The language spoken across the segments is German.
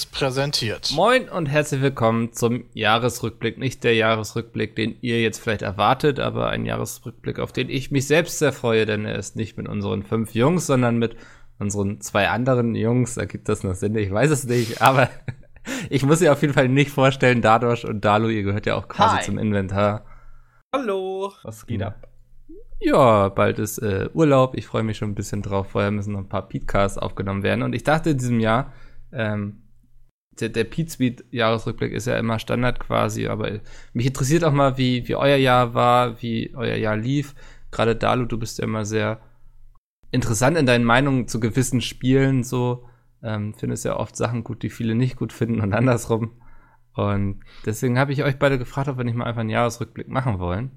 Seriös präsentiert. Moin und herzlich willkommen zum Jahresrückblick. Nicht der Jahresrückblick, den ihr jetzt vielleicht erwartet, aber ein Jahresrückblick, auf den ich mich selbst sehr freue, denn er ist nicht mit unseren fünf Jungs, sondern mit unseren zwei anderen Jungs. Ergibt das noch Sinn? Ich weiß es nicht, aber ich muss ihr auf jeden Fall nicht vorstellen, Dadosh und Dalu, ihr gehört ja auch quasi Hi. zum Inventar. Hallo. Was geht ab? Ja, bald ist äh, Urlaub. Ich freue mich schon ein bisschen drauf. Vorher müssen noch ein paar Podcasts aufgenommen werden. Und ich dachte in diesem Jahr, ähm, der, der Pete Speed Jahresrückblick ist ja immer Standard quasi, aber mich interessiert auch mal, wie, wie euer Jahr war, wie euer Jahr lief. Gerade Dalu, du bist ja immer sehr interessant in deinen Meinungen zu gewissen Spielen, so. Ähm, findest ja oft Sachen gut, die viele nicht gut finden und andersrum. Und deswegen habe ich euch beide gefragt, ob wir nicht mal einfach einen Jahresrückblick machen wollen.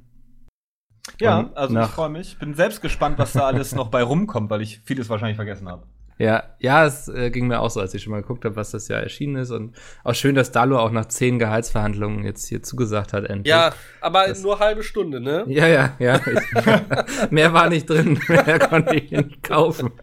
Ja, und also ich freue mich. Bin selbst gespannt, was da alles noch bei rumkommt, weil ich vieles wahrscheinlich vergessen habe. Ja, ja, es äh, ging mir auch so, als ich schon mal geguckt habe, was das Jahr erschienen ist. Und auch schön, dass Dalo auch nach zehn Gehaltsverhandlungen jetzt hier zugesagt hat, endlich. Ja, aber das, nur halbe Stunde, ne? Ja, ja, ja. Ich, mehr war nicht drin, mehr konnte ich nicht kaufen.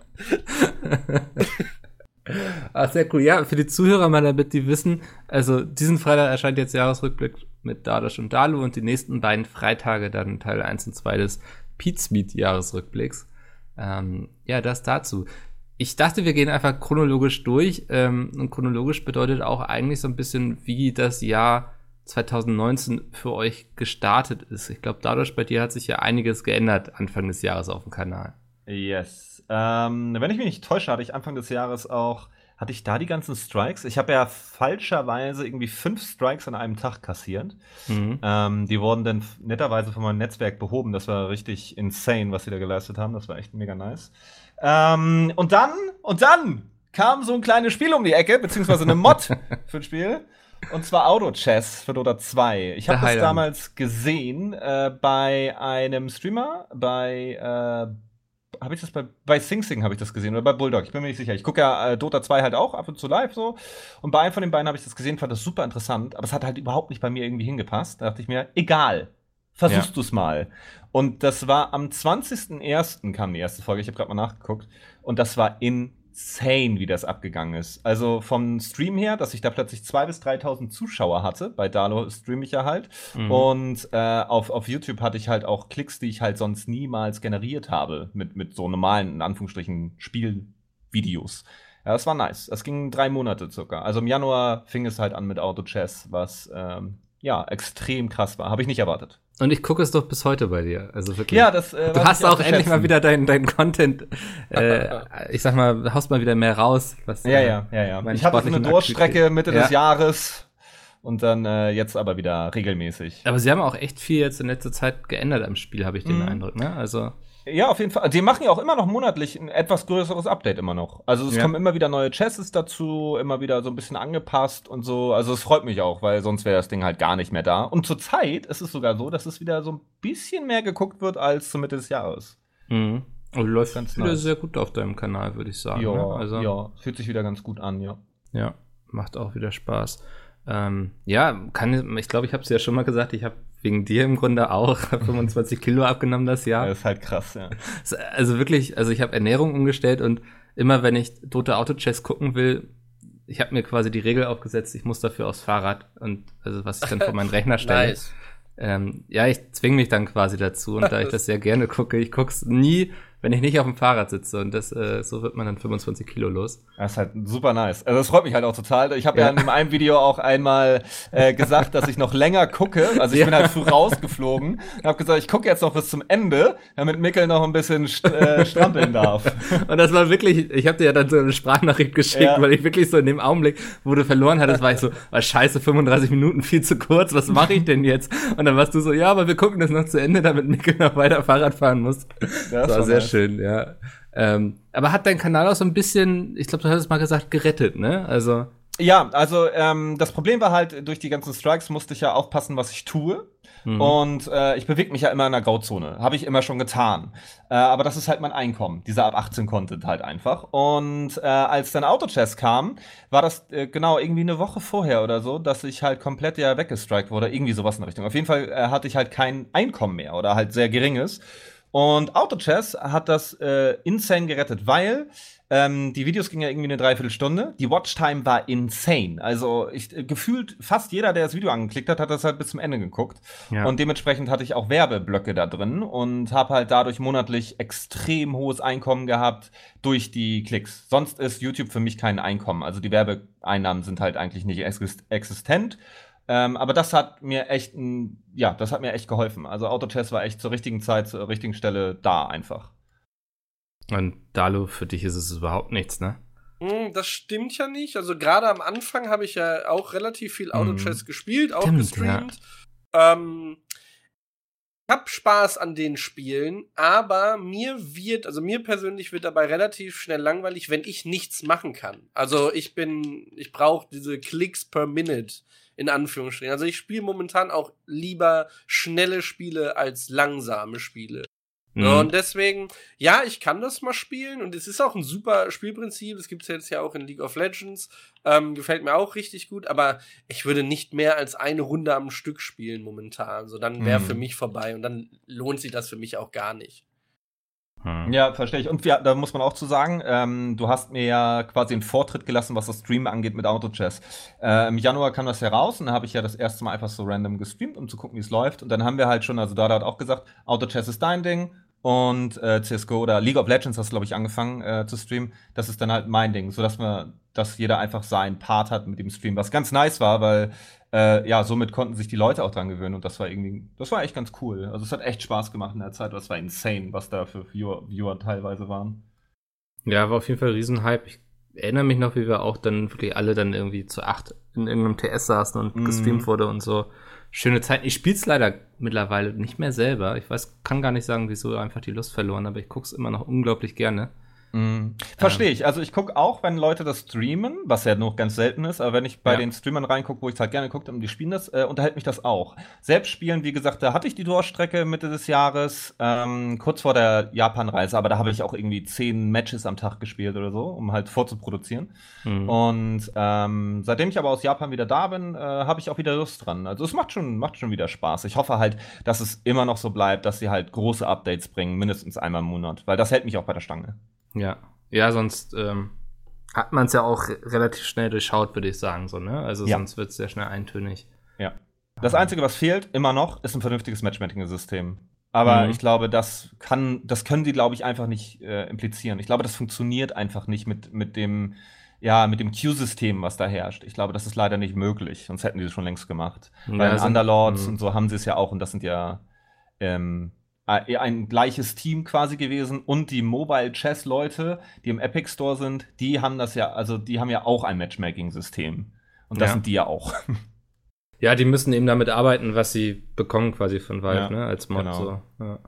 Ach, sehr cool. Ja, für die Zuhörer mal, damit die wissen, also diesen Freitag erscheint jetzt Jahresrückblick mit Dadash und Dalu und die nächsten beiden Freitage dann Teil 1 und 2 des Pete's Meet Jahresrückblicks. Ähm, ja, das dazu. Ich dachte, wir gehen einfach chronologisch durch. Ähm, und chronologisch bedeutet auch eigentlich so ein bisschen, wie das Jahr 2019 für euch gestartet ist. Ich glaube, dadurch bei dir hat sich ja einiges geändert Anfang des Jahres auf dem Kanal. Yes. Ähm, wenn ich mich nicht täusche, hatte ich Anfang des Jahres auch hatte ich da die ganzen Strikes? Ich habe ja falscherweise irgendwie fünf Strikes an einem Tag kassiert. Mhm. Ähm, die wurden dann netterweise von meinem Netzwerk behoben. Das war richtig insane, was sie da geleistet haben. Das war echt mega nice. Ähm, und dann, und dann kam so ein kleines Spiel um die Ecke, beziehungsweise eine Mod für ein Spiel. Und zwar Auto Chess für Dota 2. Ich habe das damals gesehen äh, bei einem Streamer, bei äh, habe ich das bei, bei Sing Sing habe ich das gesehen oder bei Bulldog, ich bin mir nicht sicher. Ich gucke ja äh, Dota 2 halt auch ab und zu live so. Und bei einem von den beiden habe ich das gesehen, fand das super interessant, aber es hat halt überhaupt nicht bei mir irgendwie hingepasst. Da dachte ich mir, egal, versuchst ja. du's mal. Und das war am 20.01. kam die erste Folge, ich habe gerade mal nachgeguckt. Und das war in insane, wie das abgegangen ist. Also vom Stream her, dass ich da plötzlich 2.000 bis 3.000 Zuschauer hatte. Bei Dalo streame ich ja halt. Mhm. Und äh, auf, auf YouTube hatte ich halt auch Klicks, die ich halt sonst niemals generiert habe. Mit, mit so normalen, in Anführungsstrichen, Spielvideos. Ja, das war nice. Das ging drei Monate circa. Also im Januar fing es halt an mit Auto Chess, was ähm, ja extrem krass war. Habe ich nicht erwartet. Und ich gucke es doch bis heute bei dir. Also wirklich. Ja, das. Äh, du hast auch endlich mal wieder deinen dein Content. Äh, ich sag mal, haust mal wieder mehr raus. Was, ja, ja, ja, ja. Ich hatte so eine Durchstrecke Mitte ja. des Jahres und dann äh, jetzt aber wieder regelmäßig. Aber sie haben auch echt viel jetzt in letzter Zeit geändert am Spiel, habe ich den mhm. Eindruck. Ne? Also. Ja, auf jeden Fall. Die machen ja auch immer noch monatlich ein etwas größeres Update immer noch. Also es ja. kommen immer wieder neue Chassis dazu, immer wieder so ein bisschen angepasst und so. Also es freut mich auch, weil sonst wäre das Ding halt gar nicht mehr da. Und zurzeit ist es sogar so, dass es wieder so ein bisschen mehr geguckt wird als zur Mitte des Jahres. Mhm. Und läuft ganz wieder nice. sehr gut auf deinem Kanal, würde ich sagen. Ja, ne? also, ja, fühlt sich wieder ganz gut an, ja. Ja, macht auch wieder Spaß. Ähm, ja, kann, ich glaube, ich habe es ja schon mal gesagt, ich habe wegen dir im Grunde auch 25 Kilo abgenommen das Jahr. Das ist halt krass, ja. Also wirklich, also ich habe Ernährung umgestellt und immer wenn ich Tote Auto Chess gucken will, ich habe mir quasi die Regel aufgesetzt, ich muss dafür aufs Fahrrad und also was ich dann vor meinen Rechner stelle. nice. Ähm, ja, ich zwinge mich dann quasi dazu und da ich das sehr gerne gucke, ich guck's nie wenn ich nicht auf dem Fahrrad sitze und das, äh, so wird man dann 25 Kilo los. Das ist halt super nice. Also das freut mich halt auch total. Ich habe ja. ja. in einem Video auch einmal äh, gesagt, dass ich noch länger gucke. Also ich ja. bin halt früh rausgeflogen und habe gesagt, ich gucke jetzt noch bis zum Ende, damit Mikkel noch ein bisschen st äh, strampeln darf. und das war wirklich, ich habe dir ja dann so eine Sprachnachricht geschickt, ja. weil ich wirklich so in dem Augenblick, wo du verloren hattest, war ich so, war scheiße, 35 Minuten viel zu kurz, was mache ich denn jetzt? Und dann warst du so, ja, aber wir gucken das noch zu Ende, damit Mikkel noch weiter Fahrrad fahren muss. Das, das war sehr nice schön, ja. Ähm, aber hat dein Kanal auch so ein bisschen, ich glaube, du hast es mal gesagt, gerettet, ne? Also. Ja, also ähm, das Problem war halt, durch die ganzen Strikes musste ich ja aufpassen, was ich tue. Mhm. Und äh, ich bewege mich ja immer in der Grauzone. Habe ich immer schon getan. Äh, aber das ist halt mein Einkommen, dieser ab 18 Content halt einfach. Und äh, als dann Autochess kam, war das äh, genau irgendwie eine Woche vorher oder so, dass ich halt komplett ja weggestrikt wurde. Irgendwie sowas in der Richtung. Auf jeden Fall äh, hatte ich halt kein Einkommen mehr oder halt sehr geringes. Und Autochess hat das äh, insane gerettet, weil ähm, die Videos gingen ja irgendwie eine Dreiviertelstunde. Die Watchtime war insane. Also ich, äh, gefühlt fast jeder, der das Video angeklickt hat, hat das halt bis zum Ende geguckt. Ja. Und dementsprechend hatte ich auch Werbeblöcke da drin und habe halt dadurch monatlich extrem hohes Einkommen gehabt durch die Klicks. Sonst ist YouTube für mich kein Einkommen. Also die Werbeeinnahmen sind halt eigentlich nicht existent. Ähm, aber das hat mir echt, ein, ja, das hat mir echt geholfen. Also Autotest war echt zur richtigen Zeit, zur richtigen Stelle da einfach. Und Dalu, für dich ist es überhaupt nichts, ne? Hm, das stimmt ja nicht. Also gerade am Anfang habe ich ja auch relativ viel Autochess mm. gespielt, auch stimmt, gestreamt. Ja. Ähm, ich habe Spaß an den Spielen, aber mir wird, also mir persönlich wird dabei relativ schnell langweilig, wenn ich nichts machen kann. Also ich bin, ich brauche diese Klicks per Minute in Anführungsstrichen. Also ich spiele momentan auch lieber schnelle Spiele als langsame Spiele. Mhm. Und deswegen, ja, ich kann das mal spielen und es ist auch ein super Spielprinzip. Das gibt es jetzt ja auch in League of Legends. Ähm, gefällt mir auch richtig gut, aber ich würde nicht mehr als eine Runde am Stück spielen momentan. So, dann wäre mhm. für mich vorbei und dann lohnt sich das für mich auch gar nicht. Hm. Ja, verstehe ich. Und wir, da muss man auch zu sagen, ähm, du hast mir ja quasi einen Vortritt gelassen, was das Stream angeht mit Autochess. Äh, Im Januar kam das heraus und da habe ich ja das erste Mal einfach so random gestreamt, um zu gucken, wie es läuft. Und dann haben wir halt schon, also Dada hat auch gesagt, Autochess ist dein Ding und äh, CSGO oder League of Legends hast du, glaube ich, angefangen äh, zu streamen. Das ist dann halt mein Ding, sodass man, dass jeder einfach seinen Part hat mit dem Stream, was ganz nice war, weil äh, ja, somit konnten sich die Leute auch dran gewöhnen und das war irgendwie, das war echt ganz cool. Also es hat echt Spaß gemacht in der Zeit, das war insane, was da für Viewer, Viewer teilweise waren. Ja, war auf jeden Fall ein Riesenhype. Ich erinnere mich noch, wie wir auch dann wirklich alle dann irgendwie zu acht in irgendeinem TS saßen und mhm. gestreamt wurde und so. Schöne Zeit. Ich spiele es leider mittlerweile nicht mehr selber. Ich weiß, kann gar nicht sagen, wieso einfach die Lust verloren, aber ich gucke es immer noch unglaublich gerne. Mhm. Verstehe ich. Also ich gucke auch, wenn Leute das streamen, was ja noch ganz selten ist, aber wenn ich bei ja. den Streamern reingucke, wo ich es halt gerne gucke und die spielen das, äh, unterhält mich das auch. Selbst spielen, wie gesagt, da hatte ich die Durchstrecke Mitte des Jahres, ähm, kurz vor der Japan-Reise, aber da habe ich auch irgendwie zehn Matches am Tag gespielt oder so, um halt vorzuproduzieren. Mhm. Und ähm, seitdem ich aber aus Japan wieder da bin, äh, habe ich auch wieder Lust dran. Also es macht schon, macht schon wieder Spaß. Ich hoffe halt, dass es immer noch so bleibt, dass sie halt große Updates bringen, mindestens einmal im Monat, weil das hält mich auch bei der Stange. Ja, ja, sonst ähm, hat man es ja auch relativ schnell durchschaut, würde ich sagen, so, ne? Also ja. sonst wird es sehr schnell eintönig. Ja. Das Einzige, was fehlt, immer noch, ist ein vernünftiges Matchmaking-System. Aber mhm. ich glaube, das kann, das können die, glaube ich, einfach nicht äh, implizieren. Ich glaube, das funktioniert einfach nicht mit, mit dem, ja, mit dem Q-System, was da herrscht. Ich glaube, das ist leider nicht möglich, sonst hätten die es schon längst gemacht. Ja, Bei den Underlords mhm. und so haben sie es ja auch und das sind ja ähm, äh, ein gleiches Team quasi gewesen und die Mobile Chess Leute, die im Epic Store sind, die haben das ja, also die haben ja auch ein Matchmaking System und das ja. sind die ja auch. Ja, die müssen eben damit arbeiten, was sie bekommen quasi von Valve, ja, ne, als Mod genau. so. Ja.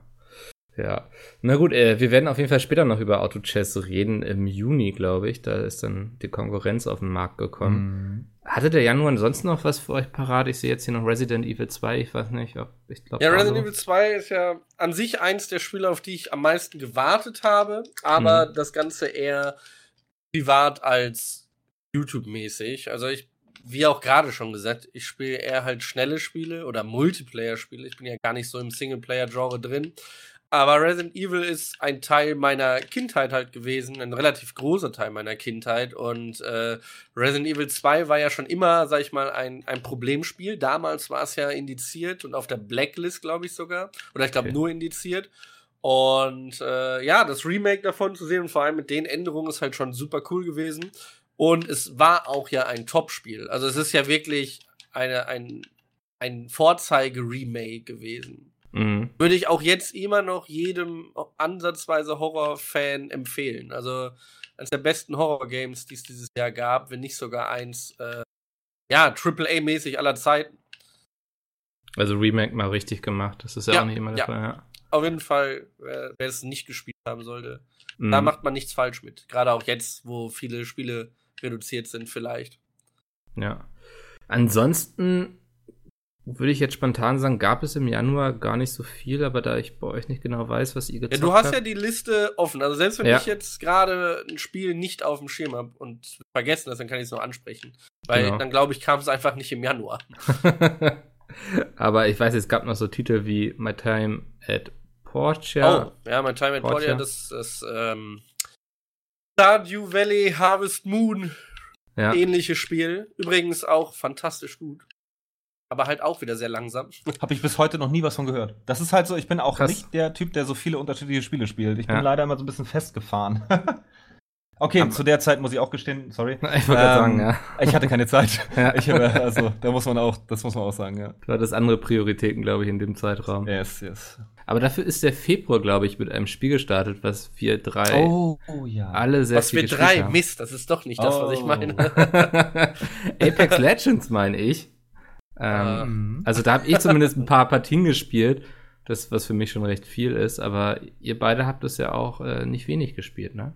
Ja, na gut, äh, wir werden auf jeden Fall später noch über Auto Chess reden. Im Juni, glaube ich. Da ist dann die Konkurrenz auf den Markt gekommen. Mhm. Hatte der Januar ansonsten noch was für euch parat? Ich sehe jetzt hier noch Resident Evil 2. Ich weiß nicht, ob ich glaube. Ja, Resident Evil 2 ist ja an sich eins der Spiele, auf die ich am meisten gewartet habe. Aber mhm. das Ganze eher privat als YouTube-mäßig. Also ich wie auch gerade schon gesagt, ich spiele eher halt schnelle Spiele oder Multiplayer-Spiele. Ich bin ja gar nicht so im Singleplayer-Genre drin. Aber Resident Evil ist ein Teil meiner Kindheit halt gewesen, ein relativ großer Teil meiner Kindheit. Und äh, Resident Evil 2 war ja schon immer, sag ich mal, ein, ein Problemspiel. Damals war es ja indiziert und auf der Blacklist, glaube ich sogar. Oder ich glaube okay. nur indiziert. Und äh, ja, das Remake davon zu sehen und vor allem mit den Änderungen ist halt schon super cool gewesen. Und es war auch ja ein Top-Spiel. Also es ist ja wirklich eine, ein, ein Vorzeige-Remake gewesen. Mhm. Würde ich auch jetzt immer noch jedem ansatzweise Horror-Fan empfehlen. Also eines der besten Horror-Games, die es dieses Jahr gab, wenn nicht sogar eins, äh, ja, AAA-mäßig aller Zeiten. Also Remake mal richtig gemacht. Das ist ja, ja auch nicht immer der ja. Fall. Ja. Auf jeden Fall, wer, wer es nicht gespielt haben sollte, mhm. da macht man nichts falsch mit. Gerade auch jetzt, wo viele Spiele reduziert sind, vielleicht. Ja. Ansonsten würde ich jetzt spontan sagen, gab es im Januar gar nicht so viel, aber da ich bei euch nicht genau weiß, was ihr gezockt habt. Ja, du hast habt. ja die Liste offen. Also selbst wenn ja. ich jetzt gerade ein Spiel nicht auf dem Schirm habe und vergessen das, dann kann ich es noch ansprechen. Weil genau. dann glaube ich, kam es einfach nicht im Januar. aber ich weiß, es gab noch so Titel wie My Time at Portia. Oh, ja, mein Time at Portia, Portia das, das ähm, Stardew Valley Harvest Moon ja. ähnliche Spiel. Übrigens auch fantastisch gut. Aber halt auch wieder sehr langsam. Habe ich bis heute noch nie was von gehört. Das ist halt so, ich bin auch Krass. nicht der Typ, der so viele unterschiedliche Spiele spielt. Ich bin ja. leider immer so ein bisschen festgefahren. Okay, Aber zu der Zeit muss ich auch gestehen, sorry. Ich wollte ähm, sagen, ja. Ich hatte keine Zeit. Ja. Ich, also, da muss man auch, das muss man auch sagen, ja. Du hattest andere Prioritäten, glaube ich, in dem Zeitraum. Yes, yes. Aber dafür ist der Februar, glaube ich, mit einem Spiel gestartet, was wir drei oh, oh, ja. alle sehr was viel Was wir drei? Haben. Mist, das ist doch nicht das, oh. was ich oh. meine. Apex Legends meine ich. Ähm, uh. Also da habe ich zumindest ein paar Partien gespielt, das was für mich schon recht viel ist. Aber ihr beide habt es ja auch äh, nicht wenig gespielt, ne?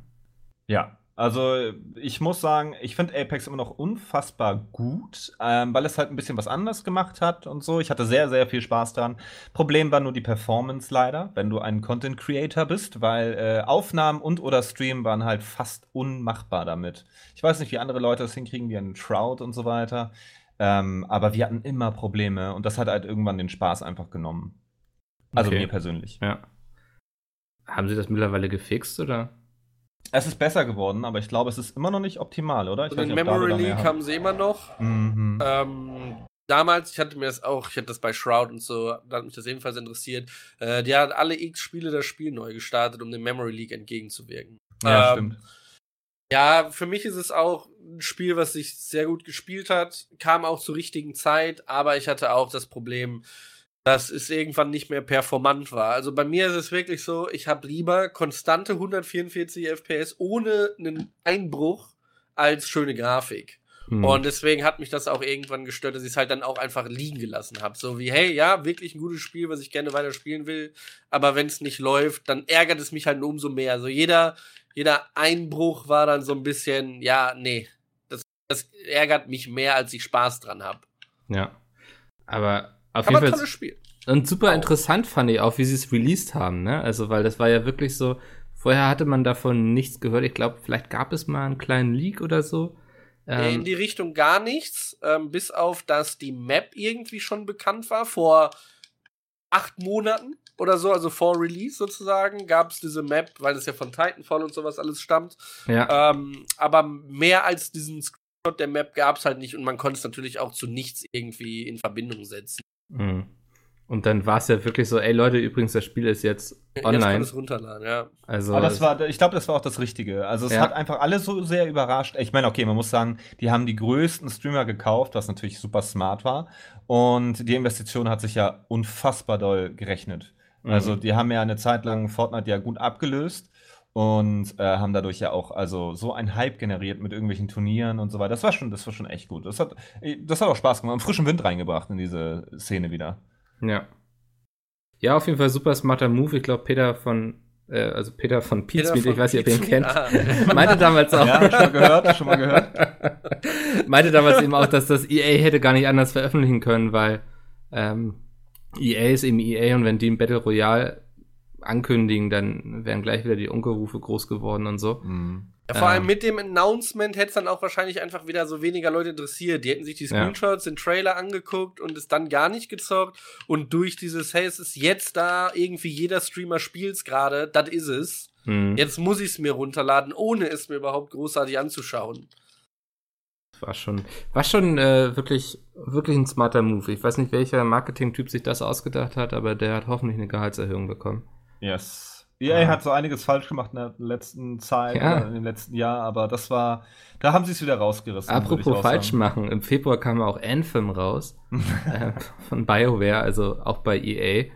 Ja, also ich muss sagen, ich finde Apex immer noch unfassbar gut, ähm, weil es halt ein bisschen was anders gemacht hat und so. Ich hatte sehr, sehr viel Spaß dran. Problem war nur die Performance leider, wenn du ein Content Creator bist, weil äh, Aufnahmen und oder Stream waren halt fast unmachbar damit. Ich weiß nicht, wie andere Leute das hinkriegen, wie ein Shroud und so weiter. Ähm, aber wir hatten immer Probleme und das hat halt irgendwann den Spaß einfach genommen. Also okay. mir persönlich. Ja. Haben Sie das mittlerweile gefixt oder? Es ist besser geworden, aber ich glaube, es ist immer noch nicht optimal, oder? Ich und den Memory League haben sie immer noch. Mhm. Ähm, damals, ich hatte mir das auch, ich hatte das bei Shroud und so, da hat mich das ebenfalls interessiert. Äh, die hat alle X-Spiele das Spiel neu gestartet, um dem Memory League entgegenzuwirken. Ja, ähm, stimmt. Ja, für mich ist es auch ein Spiel, was sich sehr gut gespielt hat, kam auch zur richtigen Zeit, aber ich hatte auch das Problem, dass es irgendwann nicht mehr performant war. Also bei mir ist es wirklich so, ich habe lieber konstante 144 FPS ohne einen Einbruch als schöne Grafik. Hm. Und deswegen hat mich das auch irgendwann gestört, dass ich es halt dann auch einfach liegen gelassen habe. So wie, hey, ja, wirklich ein gutes Spiel, was ich gerne weiter spielen will, aber wenn es nicht läuft, dann ärgert es mich halt umso mehr. Also jeder, jeder Einbruch war dann so ein bisschen, ja, nee, das, das ärgert mich mehr, als ich Spaß dran habe. Ja. Aber auf Aber jeden Fall. tolles Spiel. Und super interessant fand ich auch, wie sie es released haben, ne? Also, weil das war ja wirklich so, vorher hatte man davon nichts gehört. Ich glaube, vielleicht gab es mal einen kleinen Leak oder so. Ähm, in die Richtung gar nichts, ähm, bis auf, dass die Map irgendwie schon bekannt war vor acht Monaten oder so, also vor Release sozusagen, gab es diese Map, weil es ja von Titanfall und sowas alles stammt. Ja. Ähm, aber mehr als diesen Screenshot der Map gab es halt nicht und man konnte es natürlich auch zu nichts irgendwie in Verbindung setzen. Mhm. Und dann war es ja wirklich so, ey Leute, übrigens, das Spiel ist jetzt online. Jetzt kann es runterladen, ja. Also, Aber das war, ich glaube, das war auch das Richtige. Also es ja. hat einfach alles so sehr überrascht. Ich meine, okay, man muss sagen, die haben die größten Streamer gekauft, was natürlich super smart war. Und die Investition hat sich ja unfassbar doll gerechnet. Mhm. Also die haben ja eine Zeit lang Fortnite ja gut abgelöst und äh, haben dadurch ja auch also so ein Hype generiert mit irgendwelchen Turnieren und so weiter. Das war schon, das war schon echt gut. Das hat, das hat auch Spaß gemacht, frischen Wind reingebracht in diese Szene wieder. Ja. Ja, auf jeden Fall super smarter Move. Ich glaube, Peter von, äh, also Peter von Pizmeet, ich weiß nicht, ob ihr ihn kennt, ah. meinte damals auch. Ja, schon mal gehört, schon mal gehört. meinte damals eben auch, dass das EA hätte gar nicht anders veröffentlichen können, weil ähm, EA ist eben EA und wenn die ein Battle Royale ankündigen, dann wären gleich wieder die Unkelrufe groß geworden und so. Mhm. Ja, vor allem ähm. mit dem Announcement hätte es dann auch wahrscheinlich einfach wieder so weniger Leute interessiert. Die hätten sich die Screenshots, ja. den Trailer angeguckt und es dann gar nicht gezockt. Und durch dieses, hey, es ist jetzt da, irgendwie jeder Streamer spielt's gerade, das ist es. Mhm. Jetzt muss ich es mir runterladen, ohne es mir überhaupt großartig anzuschauen. War schon, war schon äh, wirklich, wirklich ein smarter Move. Ich weiß nicht, welcher Marketing-Typ sich das ausgedacht hat, aber der hat hoffentlich eine Gehaltserhöhung bekommen. Yes. EA ja. hat so einiges falsch gemacht in der letzten Zeit, ja. in dem letzten Jahr, aber das war, da haben sie es wieder rausgerissen. Apropos falsch machen, im Februar kam auch Anthem raus äh, von BioWare, also auch bei EA,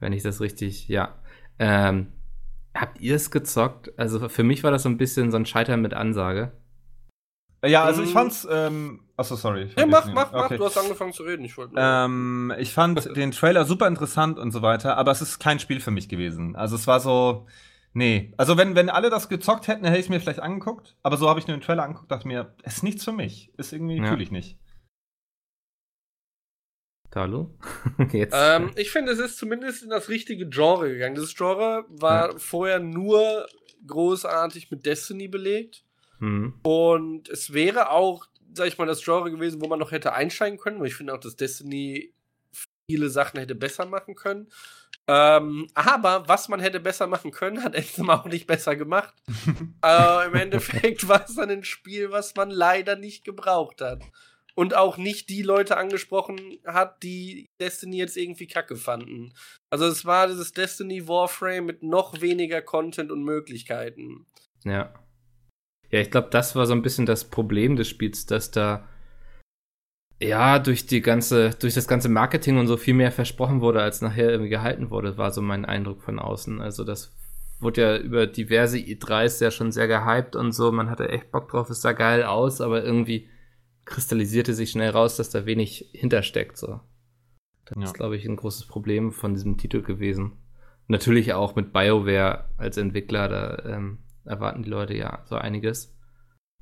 wenn ich das richtig, ja. Ähm, habt ihr es gezockt? Also für mich war das so ein bisschen so ein Scheitern mit Ansage. Ja, also ich ähm, fand's, ähm, achso, sorry. Ja, mach, mach, mach, okay. du hast angefangen zu reden, ich wollte ähm, Ich fand den Trailer super interessant und so weiter, aber es ist kein Spiel für mich gewesen. Also es war so, nee. Also wenn, wenn alle das gezockt hätten, hätte ich es mir vielleicht angeguckt, aber so habe ich nur den Trailer angeguckt, dachte mir, es ist nichts für mich. Ist irgendwie, ja. fühle ich nicht. Hallo? Jetzt. Ähm, ich finde, es ist zumindest in das richtige Genre gegangen. Das Genre war ja. vorher nur großartig mit Destiny belegt. Mhm. Und es wäre auch, sag ich mal, das Genre gewesen, wo man noch hätte einsteigen können, weil ich finde auch, dass Destiny viele Sachen hätte besser machen können. Ähm, aber was man hätte besser machen können, hat Anthem auch nicht besser gemacht. äh, Im Endeffekt war es dann ein Spiel, was man leider nicht gebraucht hat. Und auch nicht die Leute angesprochen hat, die Destiny jetzt irgendwie kacke fanden. Also es war dieses Destiny Warframe mit noch weniger Content und Möglichkeiten. Ja. Ja, ich glaube, das war so ein bisschen das Problem des Spiels, dass da ja, durch die ganze, durch das ganze Marketing und so viel mehr versprochen wurde, als nachher irgendwie gehalten wurde, war so mein Eindruck von außen. Also das wurde ja über diverse E3s ja schon sehr gehypt und so. Man hatte echt Bock drauf, es sah geil aus, aber irgendwie kristallisierte sich schnell raus, dass da wenig hintersteckt, so. Das ja. ist, glaube ich, ein großes Problem von diesem Titel gewesen. Natürlich auch mit BioWare als Entwickler, da ähm, erwarten die Leute ja so einiges.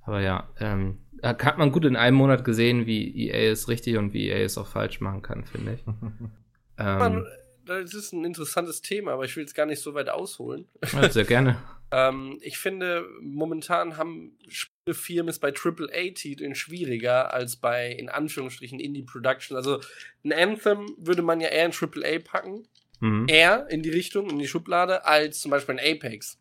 Aber ja, ähm, hat man gut in einem Monat gesehen, wie EA es richtig und wie EA es auch falsch machen kann, finde ich. ähm, das ist ein interessantes Thema, aber ich will es gar nicht so weit ausholen. Ja, sehr gerne. ähm, ich finde, momentan haben Spielefirmen es bei AAA-Titeln schwieriger als bei, in Anführungsstrichen, Indie-Production. Also ein Anthem würde man ja eher in AAA packen. Mhm. Eher in die Richtung, in die Schublade, als zum Beispiel ein Apex.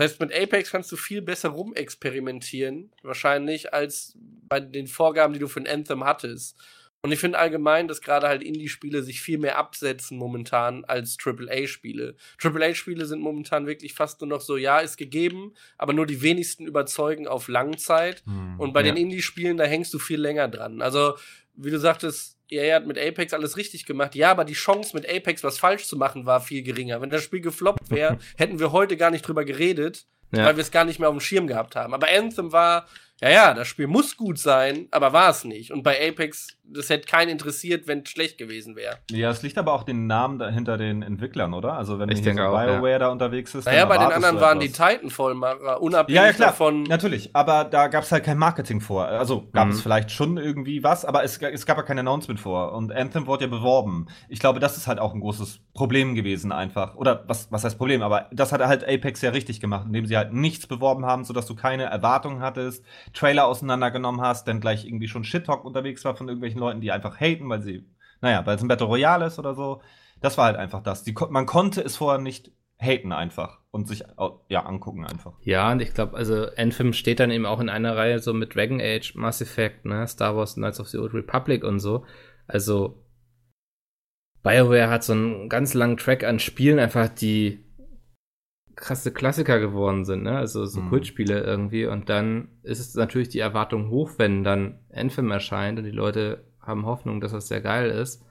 Das heißt, mit Apex kannst du viel besser rumexperimentieren, wahrscheinlich, als bei den Vorgaben, die du für ein Anthem hattest. Und ich finde allgemein, dass gerade halt Indie-Spiele sich viel mehr absetzen momentan als AAA-Spiele. AAA-Spiele sind momentan wirklich fast nur noch so, ja, ist gegeben, aber nur die wenigsten überzeugen auf Langzeit. Hm, und bei ja. den Indie-Spielen, da hängst du viel länger dran. Also, wie du sagtest, EA hat mit Apex alles richtig gemacht. Ja, aber die Chance mit Apex was falsch zu machen war viel geringer. Wenn das Spiel gefloppt wäre, hätten wir heute gar nicht drüber geredet, ja. weil wir es gar nicht mehr auf dem Schirm gehabt haben. Aber Anthem war ja, ja, das Spiel muss gut sein, aber war es nicht. Und bei Apex, das hätte keinen interessiert, wenn es schlecht gewesen wäre. Ja, es liegt aber auch den Namen dahinter den Entwicklern, oder? Also wenn ich denke so BioWare ja. da unterwegs ist. Naja, bei den anderen waren die Titanfall-Macher, unabhängig ja, ja, klar, davon. Natürlich, aber da gab es halt kein Marketing vor. Also gab mhm. es vielleicht schon irgendwie was, aber es, es gab ja kein Announcement vor. Und Anthem wurde ja beworben. Ich glaube, das ist halt auch ein großes Problem gewesen, einfach. Oder was, was heißt Problem? Aber das hat halt Apex ja richtig gemacht, indem sie halt nichts beworben haben, sodass du keine Erwartungen hattest Trailer auseinandergenommen hast, dann gleich irgendwie schon Shit-Talk unterwegs war von irgendwelchen Leuten, die einfach haten, weil sie, naja, weil es ein Battle Royale ist oder so. Das war halt einfach das. Die, man konnte es vorher nicht haten einfach und sich ja angucken einfach. Ja, und ich glaube, also Anthem steht dann eben auch in einer Reihe so mit Dragon Age, Mass Effect, ne, Star Wars Knights of the Old Republic und so. Also BioWare hat so einen ganz langen Track an Spielen einfach, die krasse Klassiker geworden sind, ne? Also so mhm. Kultspiele irgendwie. Und dann ist es natürlich die Erwartung hoch, wenn dann Anthem erscheint und die Leute haben Hoffnung, dass das sehr geil ist.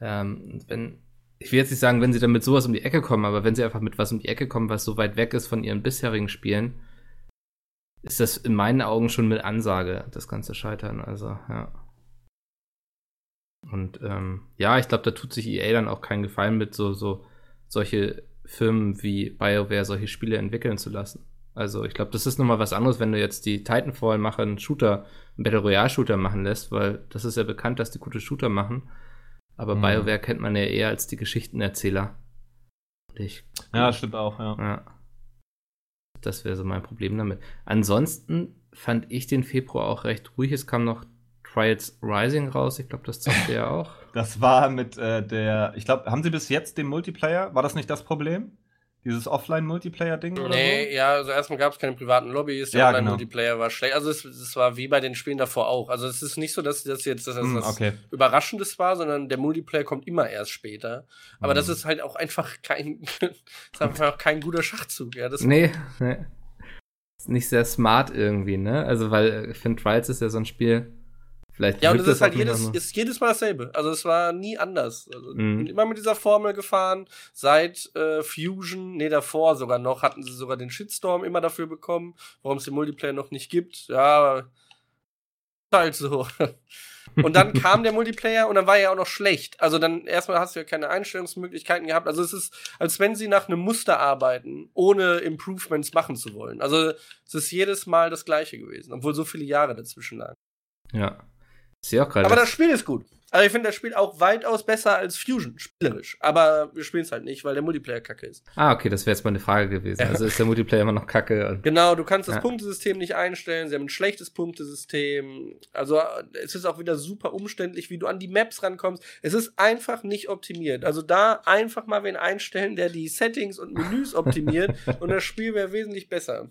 Ähm, wenn, ich will jetzt nicht sagen, wenn sie dann mit sowas um die Ecke kommen, aber wenn sie einfach mit was um die Ecke kommen, was so weit weg ist von ihren bisherigen Spielen, ist das in meinen Augen schon mit Ansage, das ganze Scheitern. Also, ja. Und ähm, ja, ich glaube, da tut sich EA dann auch keinen Gefallen mit, so, so solche Firmen wie BioWare solche Spiele entwickeln zu lassen. Also ich glaube, das ist nochmal was anderes, wenn du jetzt die Titanfall-Macher einen Shooter, einen Battle Royale-Shooter machen lässt, weil das ist ja bekannt, dass die gute Shooter machen. Aber mhm. BioWare kennt man ja eher als die Geschichtenerzähler. Ich, ja, stimmt auch, ja. ja. Das wäre so mein Problem damit. Ansonsten fand ich den Februar auch recht ruhig. Es kam noch Trials Rising raus. Ich glaube, das zockt ihr auch. Das war mit äh, der, ich glaube, haben sie bis jetzt den Multiplayer? War das nicht das Problem? Dieses Offline-Multiplayer-Ding? Nee, so? ja, also erstmal gab es keine privaten Lobbys, der ja, Online-Multiplayer genau. war schlecht. Also es, es, war wie bei den Spielen davor auch. Also es ist nicht so, dass das jetzt dass das, mm, okay. Überraschendes war, sondern der Multiplayer kommt immer erst später. Aber mm. das ist halt auch einfach kein, ist einfach kein guter Schachzug. Ja, das nee, nee. Ist nicht sehr smart irgendwie, ne? Also weil ich finde, Trials ist ja so ein Spiel, Vielleicht ja, und es ist halt jedes, ist jedes Mal dasselbe. Also es war nie anders. Also mhm. Immer mit dieser Formel gefahren. Seit äh, Fusion, nee, davor sogar noch, hatten sie sogar den Shitstorm immer dafür bekommen, warum es den Multiplayer noch nicht gibt. Ja, halt so. und dann kam der Multiplayer und dann war er ja auch noch schlecht. Also dann erstmal hast du ja keine Einstellungsmöglichkeiten gehabt. Also es ist, als wenn sie nach einem Muster arbeiten, ohne Improvements machen zu wollen. Also es ist jedes Mal das gleiche gewesen, obwohl so viele Jahre dazwischen lagen. Ja. Sehe auch gerade. Aber das Spiel ist gut. Also ich finde das Spiel auch weitaus besser als Fusion, spielerisch. Aber wir spielen es halt nicht, weil der Multiplayer kacke ist. Ah, okay, das wäre jetzt mal eine Frage gewesen. Also ist der Multiplayer immer noch kacke? genau, du kannst das ja. Punktesystem nicht einstellen. Sie haben ein schlechtes Punktesystem. Also es ist auch wieder super umständlich, wie du an die Maps rankommst. Es ist einfach nicht optimiert. Also da einfach mal wen einstellen, der die Settings und Menüs optimiert und das Spiel wäre wesentlich besser.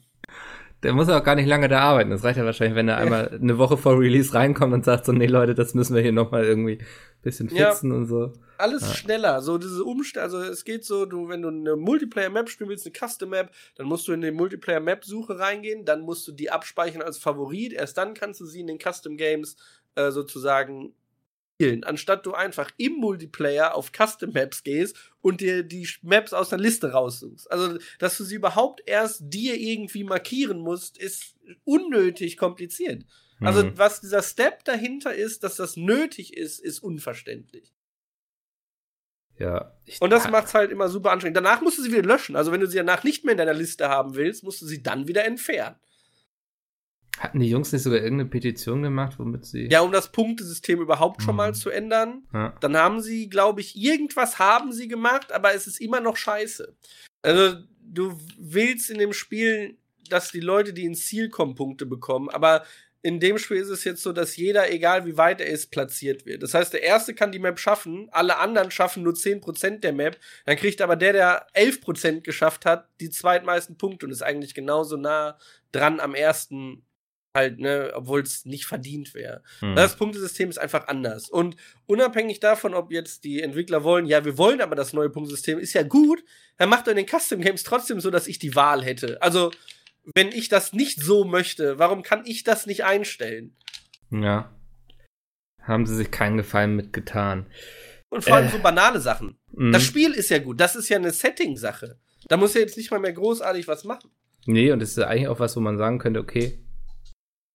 Der muss auch gar nicht lange da arbeiten. Das reicht ja wahrscheinlich, wenn er ja. einmal eine Woche vor Release reinkommt und sagt so, nee Leute, das müssen wir hier nochmal irgendwie ein bisschen fixen ja. und so. Alles ja. schneller. So diese Umstände, also es geht so, du, wenn du eine Multiplayer-Map spielen willst, eine Custom-Map, dann musst du in die Multiplayer-Map-Suche reingehen, dann musst du die abspeichern als Favorit, erst dann kannst du sie in den Custom-Games äh, sozusagen anstatt du einfach im Multiplayer auf Custom Maps gehst und dir die Maps aus der Liste raussuchst. Also, dass du sie überhaupt erst dir irgendwie markieren musst, ist unnötig kompliziert. Also, mhm. was dieser Step dahinter ist, dass das nötig ist, ist unverständlich. Ja. Und das macht's halt immer super anstrengend. Danach musst du sie wieder löschen. Also, wenn du sie danach nicht mehr in deiner Liste haben willst, musst du sie dann wieder entfernen. Hatten die Jungs nicht sogar irgendeine Petition gemacht, womit sie. Ja, um das Punktesystem überhaupt schon mal hm. zu ändern. Ja. Dann haben sie, glaube ich, irgendwas haben sie gemacht, aber es ist immer noch scheiße. Also, du willst in dem Spiel, dass die Leute, die ins Ziel kommen, Punkte bekommen, aber in dem Spiel ist es jetzt so, dass jeder, egal wie weit er ist, platziert wird. Das heißt, der Erste kann die Map schaffen, alle anderen schaffen nur 10% der Map, dann kriegt aber der, der 11% geschafft hat, die zweitmeisten Punkte und ist eigentlich genauso nah dran am ersten halt, ne, obwohl es nicht verdient wäre. Hm. Das Punktesystem ist einfach anders. Und unabhängig davon, ob jetzt die Entwickler wollen, ja, wir wollen aber das neue Punktesystem, ist ja gut, dann macht er in den Custom Games trotzdem so, dass ich die Wahl hätte. Also, wenn ich das nicht so möchte, warum kann ich das nicht einstellen? Ja. Haben sie sich keinen Gefallen mitgetan. Und vor allem äh. so banale Sachen. Mhm. Das Spiel ist ja gut, das ist ja eine Setting-Sache. Da muss er jetzt nicht mal mehr großartig was machen. Nee, und das ist ja eigentlich auch was, wo man sagen könnte, okay,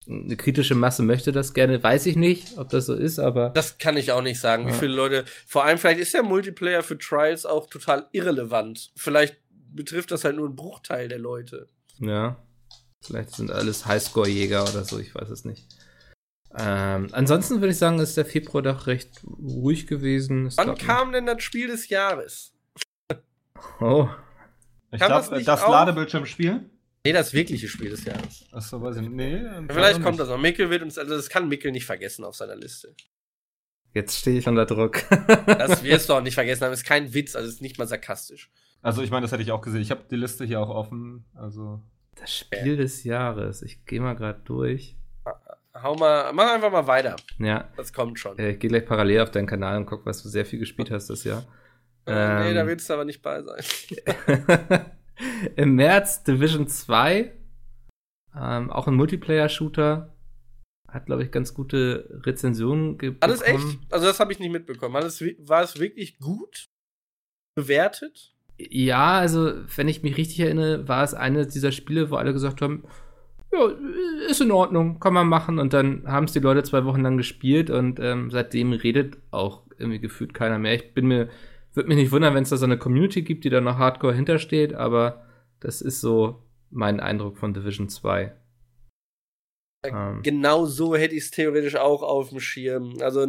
eine kritische Masse möchte das gerne. Weiß ich nicht, ob das so ist, aber. Das kann ich auch nicht sagen, wie viele Leute. Vor allem, vielleicht ist der Multiplayer für Trials auch total irrelevant. Vielleicht betrifft das halt nur einen Bruchteil der Leute. Ja. Vielleicht sind alles Highscore-Jäger oder so, ich weiß es nicht. Ähm, ansonsten würde ich sagen, ist der Februar doch recht ruhig gewesen. Es Wann kam denn das Spiel des Jahres? Oh. Ich glaube, das, das Ladebildschirmspiel. Nee, das wirkliche Spiel des Jahres. Achso, weiß ich nicht. Nee, Vielleicht kommt das noch. Mikkel wird uns, also das kann Mikkel nicht vergessen auf seiner Liste. Jetzt stehe ich unter Druck. das wirst du auch nicht vergessen haben. Ist kein Witz, also ist nicht mal sarkastisch. Also ich meine, das hätte ich auch gesehen. Ich habe die Liste hier auch offen. Also das Spiel äh. des Jahres. Ich gehe mal gerade durch. Hau mal, mach einfach mal weiter. Ja. Das kommt schon. Äh, ich gehe gleich parallel auf deinen Kanal und guck, was du sehr viel gespielt hast das Jahr. Äh, ähm, nee, da willst du aber nicht bei sein. Im März Division 2. Ähm, auch ein Multiplayer-Shooter. Hat, glaube ich, ganz gute Rezensionen bekommen. Alles echt? Also, das habe ich nicht mitbekommen. Alles, war es wirklich gut bewertet? Ja, also, wenn ich mich richtig erinnere, war es eine dieser Spiele, wo alle gesagt haben, ja, ist in Ordnung, kann man machen. Und dann haben es die Leute zwei Wochen lang gespielt und ähm, seitdem redet auch irgendwie gefühlt keiner mehr. Ich bin mir würde mich nicht wundern, wenn es da so eine Community gibt, die da noch hardcore hintersteht, aber das ist so mein Eindruck von Division 2. Ähm. Genau so hätte ich es theoretisch auch auf dem Schirm. Also,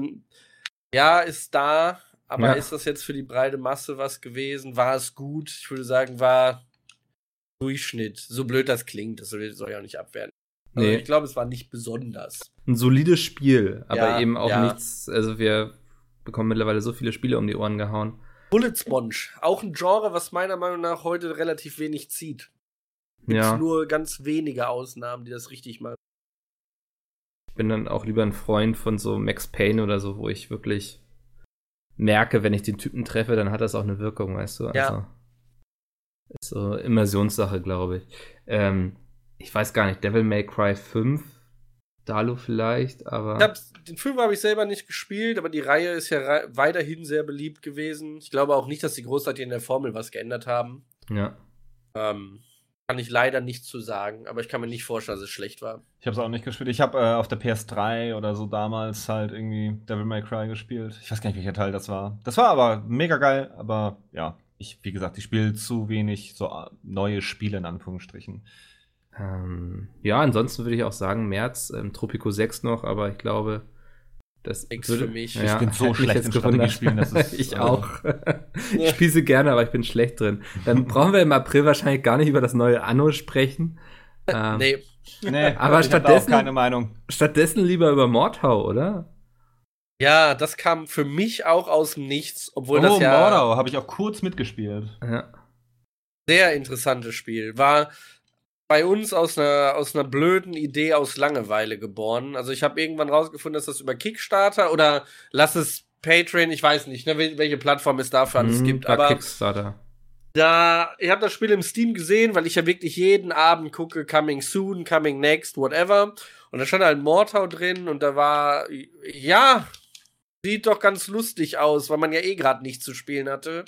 ja, ist da, aber ja. ist das jetzt für die breite Masse was gewesen? War es gut? Ich würde sagen, war Durchschnitt. So blöd das klingt, das soll, ich auch nicht abwerten. Also, nee. Ich glaube, es war nicht besonders. Ein solides Spiel, aber ja, eben auch ja. nichts. Also, wir bekommen mittlerweile so viele Spiele um die Ohren gehauen. Bullet Sponge, auch ein Genre, was meiner Meinung nach heute relativ wenig zieht. Gibt ja. nur ganz wenige Ausnahmen, die das richtig machen. Ich bin dann auch lieber ein Freund von so Max Payne oder so, wo ich wirklich merke, wenn ich den Typen treffe, dann hat das auch eine Wirkung, weißt du? Also, ja. Ist so Immersionssache, glaube ich. Ähm, ich weiß gar nicht, Devil May Cry 5 Dalo vielleicht, aber. den Film habe ich selber nicht gespielt, aber die Reihe ist ja weiterhin sehr beliebt gewesen. Ich glaube auch nicht, dass sie großartig in der Formel was geändert haben. Ja. Ähm, kann ich leider nichts zu sagen, aber ich kann mir nicht vorstellen, dass es schlecht war. Ich habe es auch nicht gespielt. Ich habe äh, auf der PS3 oder so damals halt irgendwie Devil May Cry gespielt. Ich weiß gar nicht, welcher Teil das war. Das war aber mega geil, aber ja, ich, wie gesagt, ich spiele zu wenig so äh, neue Spiele in Anführungsstrichen. Ähm, ja, ansonsten würde ich auch sagen, März, ähm, Tropico 6 noch, aber ich glaube, Das Nix würde, für mich. Ja, Ich bin so schlecht gewundert. Strategiespielen, das ist- ich also- auch. ich spiele sie gerne, aber ich bin schlecht drin. Dann brauchen wir im April wahrscheinlich gar nicht über das neue Anno sprechen. Ähm, Nee. Nee, Aber stattdessen- keine Meinung. Stattdessen lieber über Mordhau, oder? Ja, das kam für mich auch aus dem Nichts, obwohl oh, das ja Mordau, habe ich auch kurz mitgespielt. Ja. sehr interessantes Spiel. War bei uns aus einer, aus einer blöden Idee aus Langeweile geboren. Also ich habe irgendwann rausgefunden, dass das über Kickstarter oder lass es Patreon, ich weiß nicht, ne, wel- welche Plattform es dafür alles Mhm, gibt. Aber Kickstarter. da, ich habe das Spiel im Steam gesehen, weil ich ja wirklich jeden Abend gucke, coming soon, coming next, whatever. Und da stand halt Mordhau drin und da war, ja, sieht doch ganz lustig aus, weil man ja eh gerade nichts zu spielen hatte.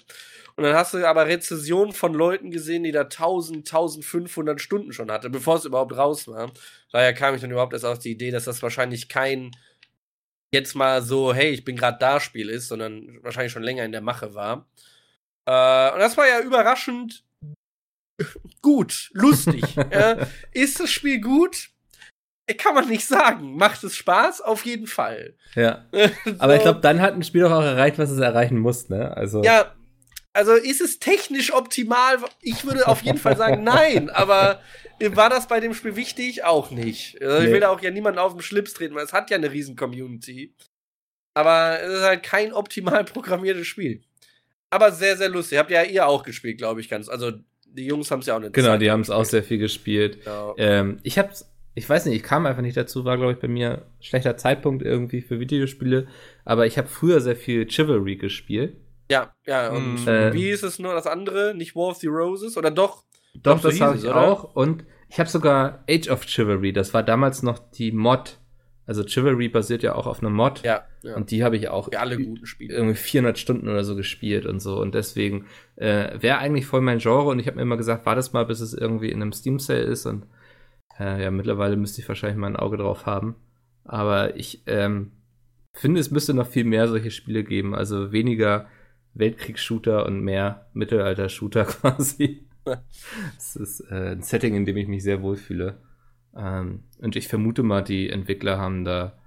Und dann hast du aber Rezessionen von Leuten gesehen, die da 1000, 1500 Stunden schon hatte, bevor es überhaupt raus war. Daher kam ich dann überhaupt erst auf die Idee, dass das wahrscheinlich kein jetzt mal so, hey, ich bin gerade da Spiel ist, sondern wahrscheinlich schon länger in der Mache war. Äh, und das war ja überraschend gut, lustig. ja. Ist das Spiel gut? Kann man nicht sagen. Macht es Spaß? Auf jeden Fall. Ja. Aber ich So. glaube, dann hat ein Spiel doch auch erreicht, was es erreichen muss, ne? Also. Ja, also ist es technisch optimal? Ich würde auf jeden Fall sagen, nein. Aber war das bei dem Spiel wichtig? Auch nicht. Also ich Nee. will da auch ja niemanden auf den Schlips treten, weil es hat ja eine riesen Community. Aber es ist halt kein optimal programmiertes Spiel. Aber sehr, sehr lustig. Habt ja ihr auch gespielt, glaube ich, ganz. Also die Jungs haben es ja auch eine Genau, Zeit die haben es auch sehr viel gespielt. Genau. Ähm, ich hab's, ich weiß nicht, ich kam einfach nicht dazu, war, glaube ich, bei mir schlechter Zeitpunkt irgendwie für Videospiele. Aber ich habe früher sehr viel Chivalry gespielt. Ja, ja. Und Mm. Äh. wie ist es nur das andere? Nicht War of the Roses? Oder doch? Doch, Doch, so das hieß habe ich oder? auch. Und ich habe sogar Age of Chivalry. Das war damals noch die Mod. Also Chivalry basiert ja auch auf einer Mod. Ja, ja. Und die habe ich auch Wie alle guten Spiele. irgendwie 400 Stunden oder so gespielt und so. Und deswegen äh, wäre eigentlich voll mein Genre. Und ich habe mir immer gesagt, war das mal, bis es irgendwie in einem Steam Sale ist. Und äh, ja, mittlerweile müsste ich wahrscheinlich mal ein Auge drauf haben. Aber ich ähm, finde, es müsste noch viel mehr solche Spiele geben. Also weniger Weltkriegs-Shooter und mehr Mittelalter-Shooter quasi. Das ist äh, ein Setting, in dem ich mich sehr wohlfühle. Ähm, und ich vermute mal, die Entwickler haben da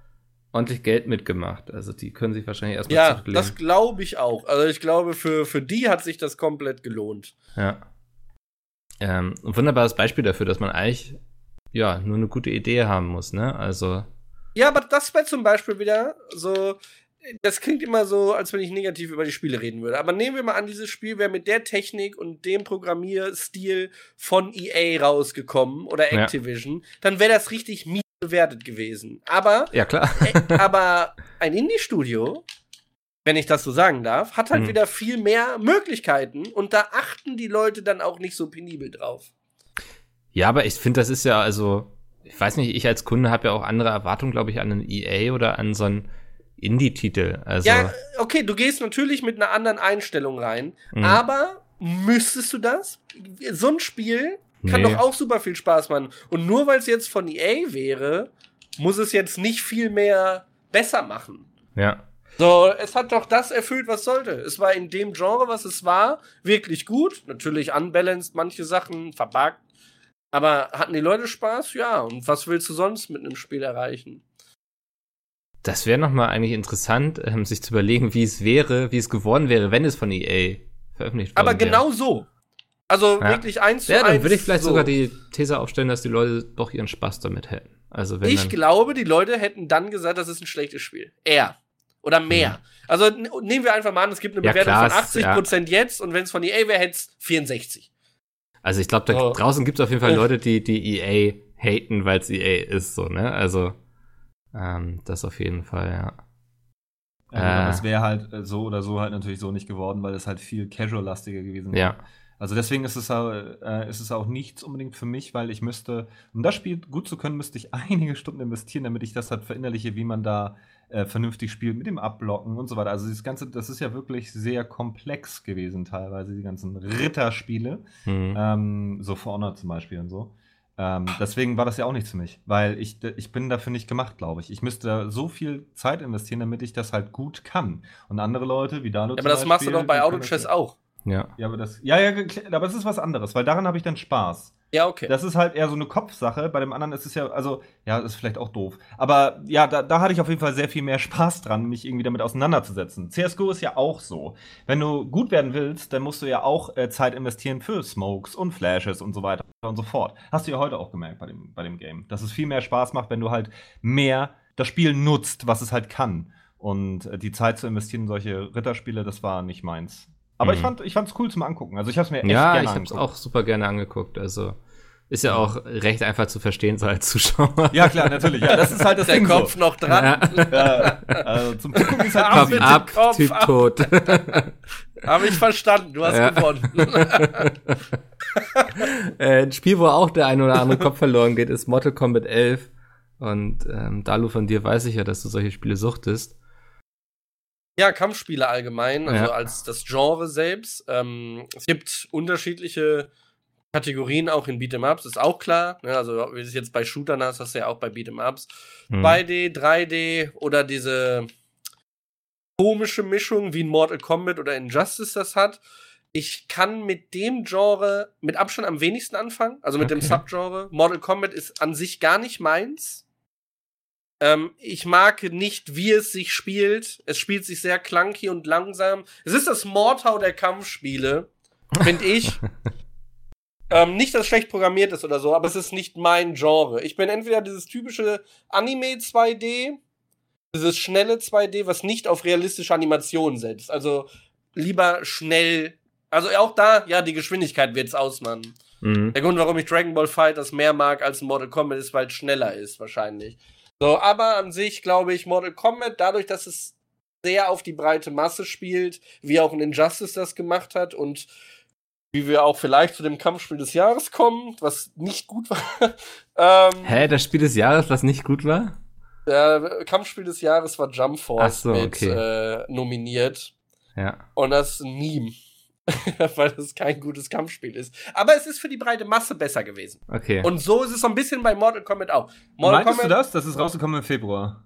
ordentlich Geld mitgemacht. Also die können sich wahrscheinlich erstmal Ja, zurücklehnen. das glaube ich auch. Also ich glaube, für, für die hat sich das komplett gelohnt. Ja. Ähm, ein wunderbares Beispiel dafür, dass man eigentlich ja nur eine gute Idee haben muss, ne? Also Ja, aber das wäre zum Beispiel wieder so. Das klingt immer so, als wenn ich negativ über die Spiele reden würde. Aber nehmen wir mal an, dieses Spiel wäre mit der Technik und dem Programmierstil von EA rausgekommen oder Ja. Activision, dann wäre das richtig mies bewertet gewesen. Aber, ja klar. äh, aber ein Indie-Studio, wenn ich das so sagen darf, hat halt Mhm. wieder viel mehr Möglichkeiten und da achten die Leute dann auch nicht so penibel drauf. Ja, aber ich finde, das ist ja also, ich weiß nicht, ich als Kunde habe ja auch andere Erwartungen, glaube ich, an einen EA oder an so einen Indie-Titel. Also Ja, okay, du gehst natürlich mit einer anderen Einstellung rein, Mhm. aber müsstest du das? So ein Spiel kann Nee. doch auch super viel Spaß machen. Und nur weil es jetzt von EA wäre, muss es jetzt nicht viel mehr besser machen. ja. So, es hat doch das erfüllt, was sollte. Es war in dem Genre, was es war, wirklich gut. Natürlich unbalanced, manche Sachen verbuggt. Aber hatten die Leute Spaß? Ja. Und was willst du sonst mit einem Spiel erreichen? Das wäre nochmal eigentlich interessant, ähm, sich zu überlegen, wie es wäre, wie es geworden wäre, wenn es von EA veröffentlicht worden Aber wäre. genau so. Also Ja. wirklich eins zu Ja, dann eins würde ich vielleicht so. sogar die These aufstellen, dass die Leute doch ihren Spaß damit hätten. Also wenn Ich glaube, die Leute hätten dann gesagt, das ist ein schlechtes Spiel. Eher. Oder mehr. Also n- nehmen wir einfach mal an, es gibt eine Ja, Bewertung klar, von es- 80% jetzt und wenn es von EA wäre, hätte es 64. also ich glaube, da Oh. draußen gibt es auf jeden Fall. Leute, die die EA haten, weil es EA ist, so, ne? Also ähm, das auf jeden Fall, ja. Ja, aber Äh. es wäre halt äh, so oder so halt natürlich so nicht geworden, weil es halt viel casual-lastiger gewesen wäre. Ja. Also deswegen ist es, auch, äh, ist es auch nichts unbedingt für mich, weil ich müsste, um das Spiel gut zu können, müsste ich einige Stunden investieren, damit ich das halt verinnerliche, wie man da äh, vernünftig spielt mit dem Abblocken und so weiter. Also das Ganze, das ist ja wirklich sehr komplex gewesen teilweise, die ganzen Ritterspiele. Mhm. Ähm, so For Honor zum Beispiel und so. Ähm, deswegen war das ja auch nichts für mich, weil ich, ich bin dafür nicht gemacht, glaube ich. Ich müsste da so viel Zeit investieren, damit ich das halt gut kann. Und andere Leute, wie Dano Ja, aber das machst du doch bei Autochess auch. ja. Ja, aber das, ja, ja, aber es ist was anderes, weil daran habe ich dann Spaß. Ja, okay. Das ist halt eher so eine Kopfsache. Bei dem anderen ist es ja, also, ja, ist vielleicht auch doof. Aber ja, da, da hatte ich auf jeden Fall sehr viel mehr Spaß dran, mich irgendwie damit auseinanderzusetzen. CSGO ist ja auch so. Wenn du gut werden willst, dann musst du ja auch äh, Zeit investieren für Smokes und Flashes und so weiter und so fort. Hast du ja heute auch gemerkt bei dem, bei dem Game. Dass es viel mehr Spaß macht, wenn du halt mehr das Spiel nutzt, was es halt kann. Und äh, die Zeit zu investieren in solche Ritterspiele, das war nicht meins. Aber mhm. ich fand ich fand's cool zum angucken. Also ich habe es mir echt ja, gerne ich habe es auch super gerne angeguckt. Also ist ja auch recht einfach zu verstehen, so als Zuschauer. Ja, klar, natürlich. Ja, das ist halt das Der Ding Kopf so. noch dran. Ja. ja. also zum Zugucken ist halt Kopf ab, Kopf Typ ab. tot. Habe ich verstanden, du hast ja. gewonnen. äh, ein Spiel, wo auch der ein oder andere Kopf verloren geht, ist Mortal Kombat 11. Und ähm, Dalu, von dir weiß ich ja, dass du solche Spiele suchtest. Ja, Kampfspiele allgemein, also ja. als das Genre selbst. Ähm, es gibt unterschiedliche Kategorien auch in Beat'em-Ups, ist auch klar. Ne? Also, wie du es jetzt bei Shootern hast, hast du ja auch bei Beat'em-Ups. Hm. 2D, 3D oder diese komische Mischung, wie in Mortal Kombat oder Injustice das hat. Ich kann mit dem Genre mit Abstand am wenigsten anfangen, also mit okay. dem Subgenre. Mortal Kombat ist an sich gar nicht meins. Ähm, ich mag nicht, wie es sich spielt. Es spielt sich sehr clunky und langsam. Es ist das Mortau der Kampfspiele, finde ich. ähm, nicht, dass es schlecht programmiert ist oder so, aber es ist nicht mein Genre. Ich bin entweder dieses typische Anime 2D, dieses schnelle 2D, was nicht auf realistische Animationen setzt. Also lieber schnell. Also auch da, ja, die Geschwindigkeit wird's ausmachen. Mhm. Der Grund, warum ich Dragon Ball Fighters mehr mag als Mortal Kombat, ist, weil es schneller ist, wahrscheinlich. So, aber an sich glaube ich, Mortal Kombat, dadurch, dass es sehr auf die breite Masse spielt, wie auch ein Injustice das gemacht hat und wie wir auch vielleicht zu dem Kampfspiel des Jahres kommen, was nicht gut war. ähm, Hä, das Spiel des Jahres, was nicht gut war? Der Kampfspiel des Jahres war Jump Force so, mit okay. äh, nominiert. Ja. Und das ist ein Meme. weil das kein gutes Kampfspiel ist. Aber es ist für die breite Masse besser gewesen. Okay. Und so ist es so ein bisschen bei Mortal Kombat auch. Mortal Meintest Kombat, du das? Das ist rausgekommen im Februar.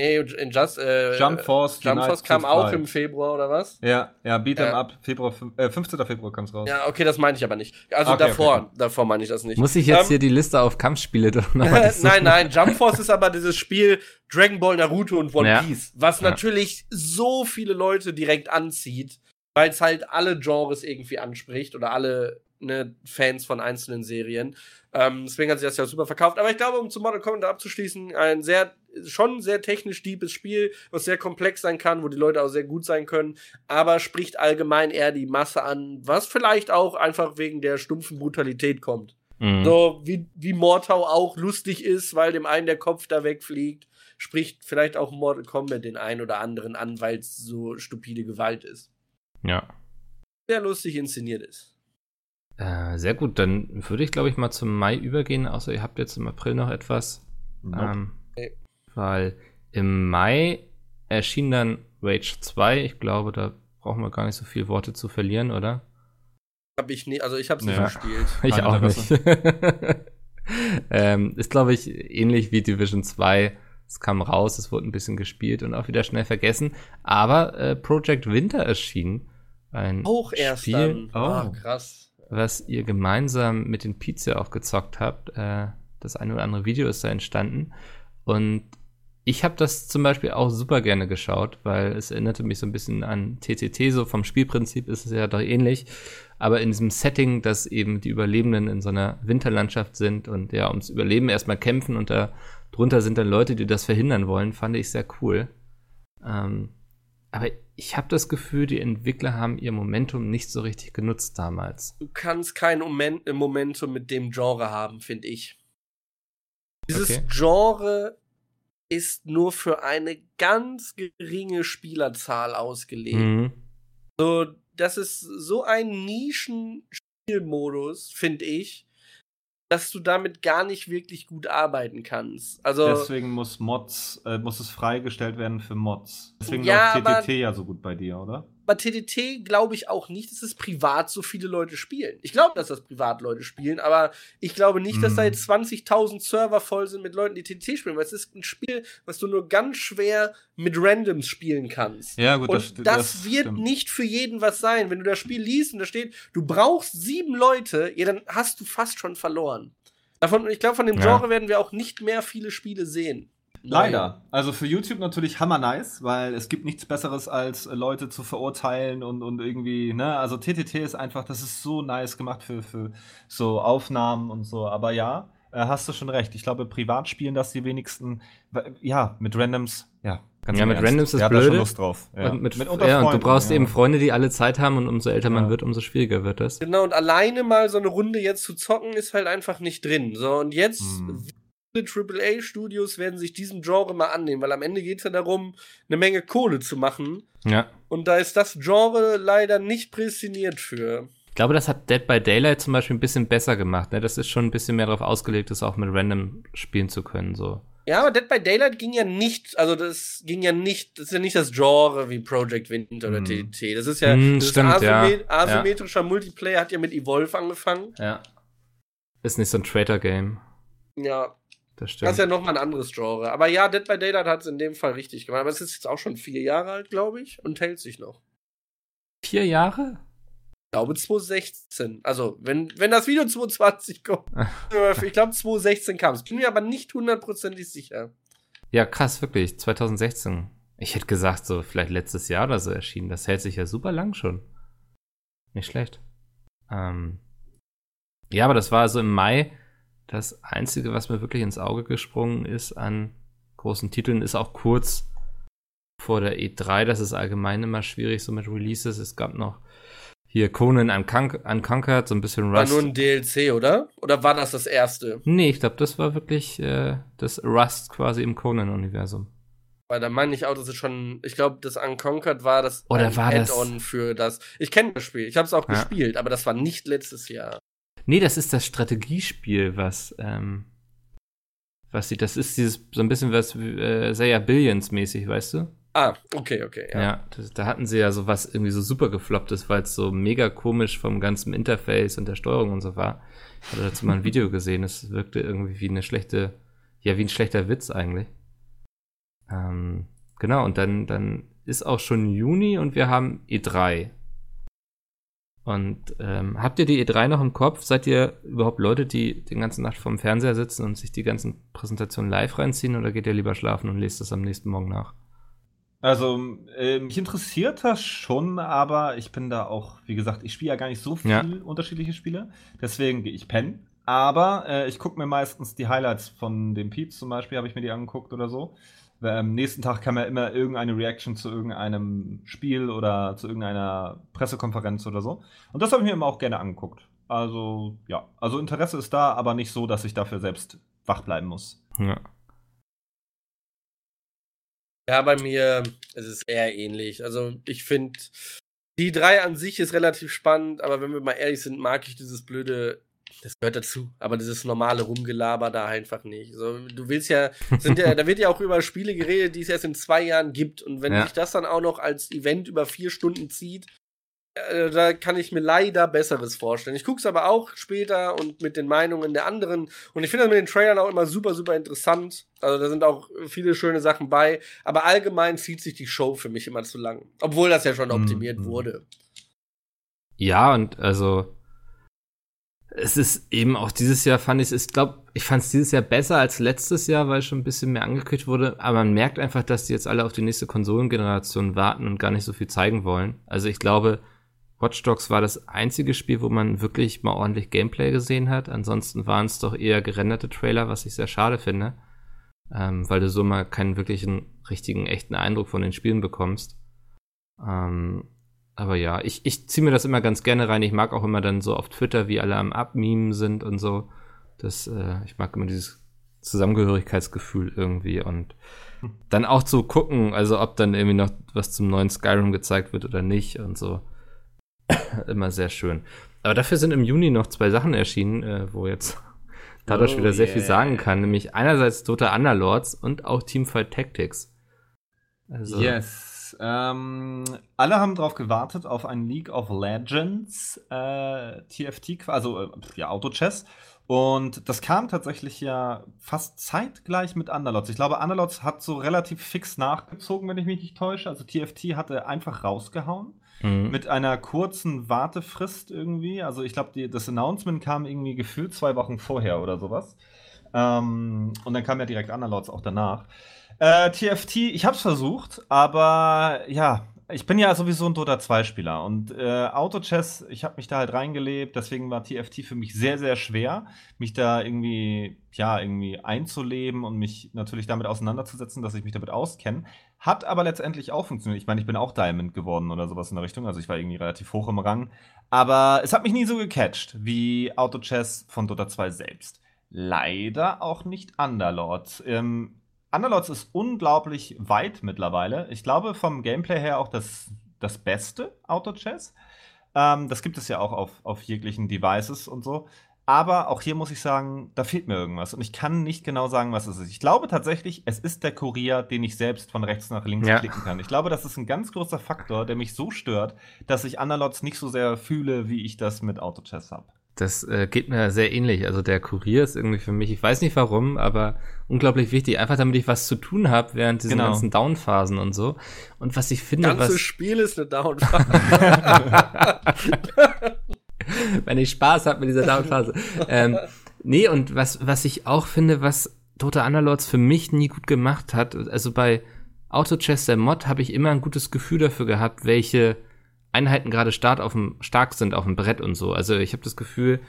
Nee, in Just, äh, Jump Force, Jump Force kam auch im Februar, oder was? Ja, ja, Beat'em ja. Up, Februar, äh, 15. Februar kam es raus. Ja, okay, das meine ich aber nicht. Also okay, davor, okay. davor meine ich das nicht. Muss ich jetzt ähm, hier die Liste auf Kampfspiele nochmal Nein, nein, Jump Force ist aber dieses Spiel Dragon Ball, Naruto und One ja. Piece, was ja. natürlich so viele Leute direkt anzieht, weil es halt alle Genres irgendwie anspricht oder alle ne, Fans von einzelnen Serien. Ähm, deswegen hat sich das ja super verkauft. Aber ich glaube, um zu Mortal Kombat abzuschließen, ein sehr, schon sehr technisch deepes Spiel, was sehr komplex sein kann, wo die Leute auch sehr gut sein können, aber spricht allgemein eher die Masse an, was vielleicht auch einfach wegen der stumpfen Brutalität kommt. Mhm. So wie, wie Mortau auch lustig ist, weil dem einen der Kopf da wegfliegt, spricht vielleicht auch Mortal Kombat den einen oder anderen an, weil es so stupide Gewalt ist. Ja. Sehr lustig inszeniert ist. Äh, sehr gut, dann würde ich, glaube ich, mal zum Mai übergehen, außer ihr habt jetzt im April noch etwas. Nope. Ähm, okay. Weil im Mai erschien dann Rage 2. Ich glaube, da brauchen wir gar nicht so viele Worte zu verlieren, oder? Hab ich nie, also ich habe es ja. nicht gespielt. ich auch nicht. ähm, ist, glaube ich, ähnlich wie Division 2. Es kam raus, es wurde ein bisschen gespielt und auch wieder schnell vergessen. Aber äh, Project Winter erschien. Ein auch erst Spiel, dann. Oh, krass was ihr gemeinsam mit den Pizza auch gezockt habt. Äh, das eine oder andere Video ist da entstanden. Und ich habe das zum Beispiel auch super gerne geschaut, weil es erinnerte mich so ein bisschen an TTT, so vom Spielprinzip ist es ja doch ähnlich. Aber in diesem Setting, dass eben die Überlebenden in so einer Winterlandschaft sind und ja, ums Überleben erstmal kämpfen und da drunter sind dann Leute, die das verhindern wollen, fand ich sehr cool. Ähm, aber ich habe das Gefühl, die Entwickler haben ihr Momentum nicht so richtig genutzt damals. Du kannst kein Moment, Momentum mit dem Genre haben, finde ich. Dieses okay. Genre ist nur für eine ganz geringe Spielerzahl ausgelegt. Mhm. So, das ist so ein Nischen-Spielmodus, finde ich, dass du damit gar nicht wirklich gut arbeiten kannst. Also deswegen muss Mods, äh, muss es freigestellt werden für Mods. Deswegen ja, läuft TTT ja so gut bei dir, oder? Bei TTT glaube ich auch nicht, dass es privat so viele Leute spielen. Ich glaube, dass das privat Leute spielen, aber ich glaube nicht, dass da Hm. jetzt 20.000 Server voll sind mit Leuten, die TTT spielen, weil es ist ein Spiel, was du nur ganz schwer mit Randoms spielen kannst. Ja, gut, und das- das, das wird stimmt. nicht für jeden was sein. Wenn du das Spiel liest und da steht, du brauchst sieben Leute, ja, dann hast du fast schon verloren. Davon, ich glaube, von dem Ja. Genre werden wir auch nicht mehr viele Spiele sehen. Leider. Also für YouTube natürlich hammer nice, weil es gibt nichts Besseres als Leute zu verurteilen und, und irgendwie, ne, also TTT ist einfach, das ist so nice gemacht für, für so Aufnahmen und so. Aber ja, äh, hast du schon recht. Ich glaube, privat spielen das die wenigsten. Ja, mit Randoms, ja. Ganz Ja, mit Ernst. Randoms ist schon blöde. Lust drauf. Ja. Und, mit, unter ja, und du brauchst ja. eben Freunde, die alle Zeit haben und umso älter man Ja. wird, umso schwieriger wird das. Genau, und alleine mal so eine Runde jetzt zu zocken, ist halt einfach nicht drin. So, und jetzt Hm. AAA-Studios werden sich diesem Genre mal annehmen, weil am Ende geht es ja darum, eine Menge Kohle zu machen. Ja. Und da ist das Genre leider nicht prädestiniert für. Ich glaube, das hat Dead by Daylight zum Beispiel ein bisschen besser gemacht. Ne? Das ist schon ein bisschen mehr darauf ausgelegt, das auch mit Random spielen zu können. So. Ja, aber Dead by Daylight ging ja nicht, also das ging ja nicht, das ist ja nicht das Genre wie Project Wind oder Hm. TTT. Das ist ja, Hm, das stimmt, ist ja. asymmet- asymmetrischer Multiplayer, hat ja mit Evolve angefangen. Ja. Ist nicht so ein Traitor-Game. Ja, Das stimmt. Das ist ja nochmal ein anderes Genre. Aber ja, Dead by Daylight hat es in dem Fall richtig gemacht. Aber es ist jetzt auch schon vier Jahre alt, glaube ich, und hält sich noch. Vier Jahre? Ich glaube 2016. Also, wenn, wenn das Video 2020 kommt. ich glaube 2016 kam es. Bin mir aber nicht hundertprozentig sicher. Ja, krass, wirklich. 2016. Ich hätte gesagt, so vielleicht letztes Jahr oder so erschienen. Das hält sich ja super lang schon. Nicht schlecht. Ähm, ja, aber das war so im Mai. Das Einzige, was mir wirklich ins Auge gesprungen ist an großen Titeln, ist auch kurz vor der E3. Das ist allgemein immer schwierig, so mit Releases. Es gab noch hier Conan Uncon- Unconquered, so ein bisschen War Rust. nur ein DLC, oder? Oder war das das erste? nee, ich glaube, das war wirklich äh, das Rust quasi im Conan-Universum. Weil da meine ich auch, das ist schon. Ich glaube, das Unconquered war das Oder ein war das- Add-on für das. Ich kenne das Spiel. Ich habe es auch Ja. gespielt, aber das war nicht letztes Jahr. Nee, das ist das Strategiespiel, was, ähm, was sie, das ist dieses, so ein bisschen was, äh, Seiya Billions mäßig, weißt du? Ah, okay, okay. Ja, Ja. das, da hatten sie ja so was irgendwie so super gefloppt ist, weil es so mega komisch vom ganzen Interface und der Steuerung und so war. Ich hatte dazu mal ein Video gesehen, es wirkte irgendwie wie eine schlechte, ja, wie ein schlechter Witz eigentlich. Ähm, genau, und dann, dann ist auch schon Juni und wir haben E3. Und ähm, habt ihr die E3 noch im Kopf? Seid ihr überhaupt Leute, die den ganzen Nacht vorm Fernseher sitzen und sich die ganzen Präsentationen live reinziehen oder geht ihr lieber schlafen und lest das am nächsten Morgen nach? Also, äh, mich interessiert das schon, aber ich bin da auch, wie gesagt, ich spiele ja gar nicht so viel Ja. unterschiedliche Spiele. Deswegen gehe ich pennen. Aber äh, ich gucke mir meistens die Highlights von dem Pete zum Beispiel, habe ich mir die angeguckt oder so. Weil Am nächsten Tag kam ja immer irgendeine Reaction zu irgendeinem Spiel oder zu irgendeiner Pressekonferenz oder so. Und das habe ich mir immer auch gerne angeguckt. Also, ja. Also Interesse ist da, aber nicht so, dass ich dafür selbst wach bleiben muss. Ja. Ja, bei mir ist es eher ähnlich. Also ich finde, die drei an sich ist relativ spannend, aber wenn wir mal ehrlich sind, mag ich dieses blöde, das gehört dazu, aber dieses normale Rumgelaber da einfach nicht. So, du willst ja, sind ja, da wird ja auch über Spiele geredet, die es erst in zwei Jahren gibt. Und wenn Ja. sich das dann auch noch als Event über vier Stunden zieht, äh, da kann ich mir leider Besseres vorstellen. Ich gucke es aber auch später und mit den Meinungen der anderen. Und ich finde das mit den Trailern auch immer super, super interessant. Also da sind auch viele schöne Sachen bei. Aber allgemein zieht sich die Show für mich immer zu lang. Obwohl das ja schon optimiert Mhm. wurde. Ja, und also es ist eben auch dieses Jahr fand ich, ich glaube, ich fand es dieses Jahr besser als letztes Jahr, weil schon ein bisschen mehr angekündigt wurde. Aber man merkt einfach, dass die jetzt alle auf die nächste Konsolengeneration warten und gar nicht so viel zeigen wollen. Also ich glaube, Watch Dogs war das einzige Spiel, wo man wirklich mal ordentlich Gameplay gesehen hat. Ansonsten waren es doch eher gerenderte Trailer, was ich sehr schade finde. Ähm, weil du so mal keinen wirklichen, richtigen, echten Eindruck von den Spielen bekommst. Ähm, aber ja, ich, ich ziehe mir das immer ganz gerne rein. Ich mag auch immer dann so auf Twitter, wie alle am Abmemen sind und so. Das, äh, ich mag immer dieses Zusammengehörigkeitsgefühl irgendwie und dann auch zu gucken, also ob dann irgendwie noch was zum neuen Skyrim gezeigt wird oder nicht und so. immer sehr schön. Aber dafür sind im Juni noch zwei Sachen erschienen, äh, wo jetzt dadurch Oh wieder sehr viel yeah. sagen kann, nämlich einerseits Dota Underlords und auch Teamfight Tactics. Also, Yes. Ähm, alle haben darauf gewartet auf ein League of Legends äh, TFT, also äh, ja, Auto-Chess. Und das kam tatsächlich ja fast zeitgleich mit Underlots. Ich glaube, Underlots hat so relativ fix nachgezogen, wenn ich mich nicht täusche. Also TFT hatte einfach rausgehauen. Mhm. Mit einer kurzen Wartefrist irgendwie. Also ich glaube, das Announcement kam irgendwie gefühlt zwei Wochen vorher oder sowas. Ähm, und dann kam ja direkt Underlords auch danach. Äh, TFT, ich hab's versucht, aber ja, ich bin ja sowieso ein Dota 2-Spieler und äh, Auto-Chess, ich habe mich da halt reingelebt, deswegen war TFT für mich sehr, sehr schwer, mich da irgendwie, ja, irgendwie einzuleben und mich natürlich damit auseinanderzusetzen, dass ich mich damit auskenne. Hat aber letztendlich auch funktioniert. Ich meine, ich bin auch Diamond geworden oder sowas in der Richtung, also ich war irgendwie relativ hoch im Rang. Aber es hat mich nie so gecatcht wie Auto-Chess von Dota 2 selbst. Leider auch nicht Underlords. Ähm, Underlords ist unglaublich weit mittlerweile. Ich glaube, vom Gameplay her auch das, das beste Auto-Chess. Ähm, das gibt es ja auch auf, auf jeglichen Devices und so. Aber auch hier muss ich sagen, da fehlt mir irgendwas. Und ich kann nicht genau sagen, was es ist. Ich glaube tatsächlich, es ist der Kurier, den ich selbst von rechts nach links ja. klicken kann. Ich glaube, das ist ein ganz großer Faktor, der mich so stört, dass ich Underlords nicht so sehr fühle, wie ich das mit Auto-Chess habe. Das äh, geht mir sehr ähnlich. Also der Kurier ist irgendwie für mich, ich weiß nicht warum, aber unglaublich wichtig. Einfach damit ich was zu tun habe während diesen genau. ganzen Downphasen und so. Und was ich finde, das ganze was Spiel ist eine Downphase. Wenn ich Spaß habe mit dieser Downphase. ähm, nee, und was was ich auch finde, was Total Underlords für mich nie gut gemacht hat, also bei Auto Chess der Mod habe ich immer ein gutes Gefühl dafür gehabt, welche Einheiten gerade stark, auf dem, stark sind auf dem Brett und so. Also ich habe das Gefühl,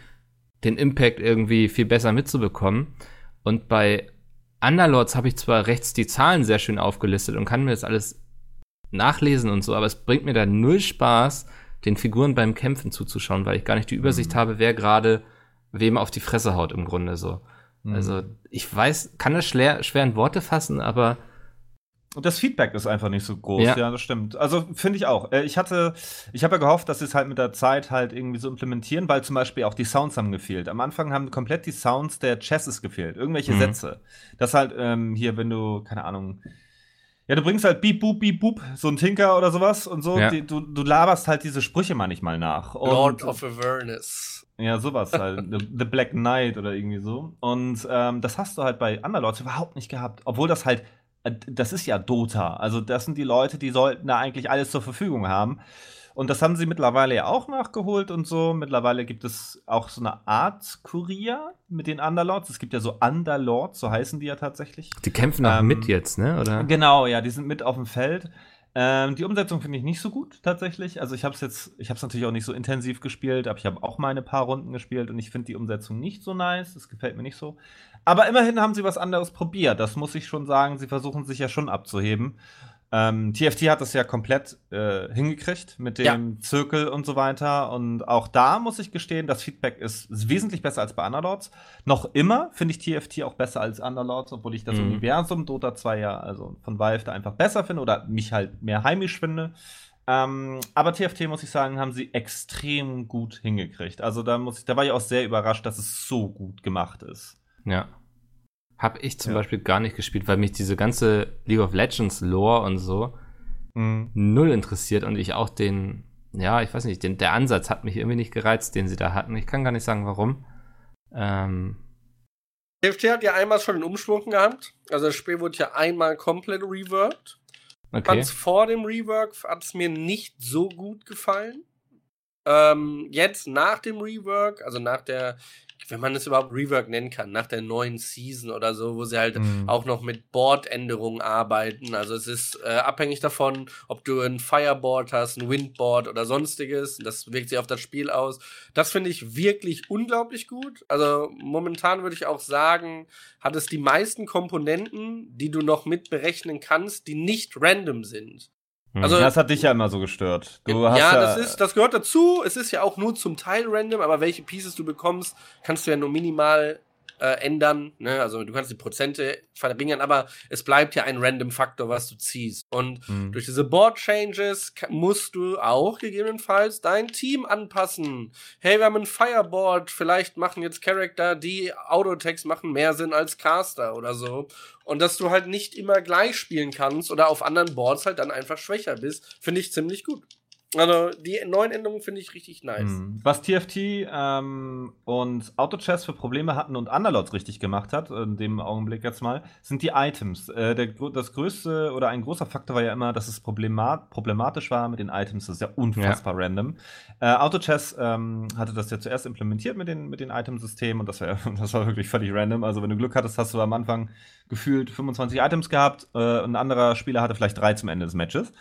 den Impact irgendwie viel besser mitzubekommen. Und bei Underlords habe ich zwar rechts die Zahlen sehr schön aufgelistet und kann mir das alles nachlesen und so, aber es bringt mir da null Spaß, den Figuren beim Kämpfen zuzuschauen, weil ich gar nicht die Übersicht mhm. habe, wer gerade wem auf die Fresse haut im Grunde so. Mhm. Also ich weiß, kann das schwer, schwer in Worte fassen, aber das Feedback ist einfach nicht so groß, ja, ja das stimmt. Also finde ich auch. Äh, ich hatte, ich habe ja gehofft, dass sie es halt mit der Zeit halt irgendwie so implementieren, weil zum Beispiel auch die Sounds haben gefehlt. Am Anfang haben komplett die Sounds der Chesses gefehlt, irgendwelche mhm. Sätze. Das halt ähm, hier, wenn du, keine Ahnung, ja, du bringst halt Beep, Boop, Beep, Boop, so ein Tinker oder sowas und so. Ja. Die, du, du laberst halt diese Sprüche manchmal nach. Und, Lord of Avernus. Ja, sowas halt. The, The, Black Knight oder irgendwie so. Und ähm, das hast du halt bei Underlords überhaupt nicht gehabt. Obwohl das halt das ist ja Dota. Also das sind die Leute, die sollten da eigentlich alles zur Verfügung haben. Und das haben sie mittlerweile ja auch nachgeholt und so. Mittlerweile gibt es auch so eine Art Kurier mit den Underlords. Es gibt ja so Underlords, so heißen die ja tatsächlich. Die kämpfen auch ähm, mit jetzt, ne? Oder? Genau, ja, die sind mit auf dem Feld. Ähm, die Umsetzung finde ich nicht so gut tatsächlich. Also ich habe es jetzt, ich habe es natürlich auch nicht so intensiv gespielt, aber ich habe auch meine paar Runden gespielt und ich finde die Umsetzung nicht so nice. Das gefällt mir nicht so. Aber immerhin haben sie was anderes probiert. Das muss ich schon sagen. Sie versuchen sich ja schon abzuheben. Ähm, TFT hat das ja komplett äh, hingekriegt mit dem ja. Zirkel und so weiter. Und auch da muss ich gestehen, das Feedback ist, wesentlich besser als bei Underlords. Noch immer finde ich TFT auch besser als Underlords, obwohl ich das mhm. Universum Dota 2 ja, also von Valve da einfach besser finde oder mich halt mehr heimisch finde. Ähm, aber TFT, muss ich sagen, haben sie extrem gut hingekriegt. Also da muss ich, da war ich auch sehr überrascht, dass es so gut gemacht ist. Ja. Habe ich zum ja. Beispiel gar nicht gespielt, weil mich diese ganze League of Legends Lore und so mhm. null interessiert und ich auch den, ja, ich weiß nicht, den, der Ansatz hat mich irgendwie nicht gereizt, den sie da hatten. Ich kann gar nicht sagen, warum. Ähm, TFT hat ja einmal schon einen Umschwung gehabt. Also das Spiel wurde ja einmal komplett reworked. Okay. Ganz vor dem Rework hat es mir nicht so gut gefallen. Ähm, jetzt nach dem Rework, also nach der wenn man es überhaupt Rework nennen kann, nach der neuen Season oder so, wo sie halt mhm. auch noch mit Boardänderungen arbeiten. Also es ist äh, abhängig davon, ob du ein Fireboard hast, ein Windboard oder sonstiges. Das wirkt sich auf das Spiel aus. Das finde ich wirklich unglaublich gut. Also momentan würde ich auch sagen, hat es die meisten Komponenten, die du noch mit berechnen kannst, die nicht random sind. Hm. Also, das hat dich ja immer so gestört. Du ja, ja, das, ist, das gehört dazu. Es ist ja auch nur zum Teil random, aber welche Pieces du bekommst, kannst du ja nur minimal äh, ändern. Ne? Also du kannst die Prozente verringern, aber es bleibt ja ein Random-Faktor, was du ziehst. Und mhm. durch diese Board-Changes musst du auch gegebenenfalls dein Team anpassen. Hey, wir haben ein Fireboard, vielleicht machen jetzt Charakter, die Autotext machen mehr Sinn als Caster oder so. Und dass du halt nicht immer gleich spielen kannst oder auf anderen Boards halt dann einfach schwächer bist, finde ich ziemlich gut. Also die neuen Änderungen finde ich richtig nice. Mhm. Was TFT ähm, und Autochess für Probleme hatten und Underlords richtig gemacht hat, in dem Augenblick jetzt mal, sind die Items. Äh, der, das größte oder ein großer Faktor war ja immer, dass es problemat problematisch war mit den Items. Das ist ja unfassbar ja. random. Äh, Autochess ähm, hatte das ja zuerst implementiert mit den, mit den Itemsystemen und das war, das war wirklich völlig random. Also wenn du Glück hattest, hast du am Anfang gefühlt 25 Items gehabt äh, und ein anderer Spieler hatte vielleicht drei zum Ende des Matches.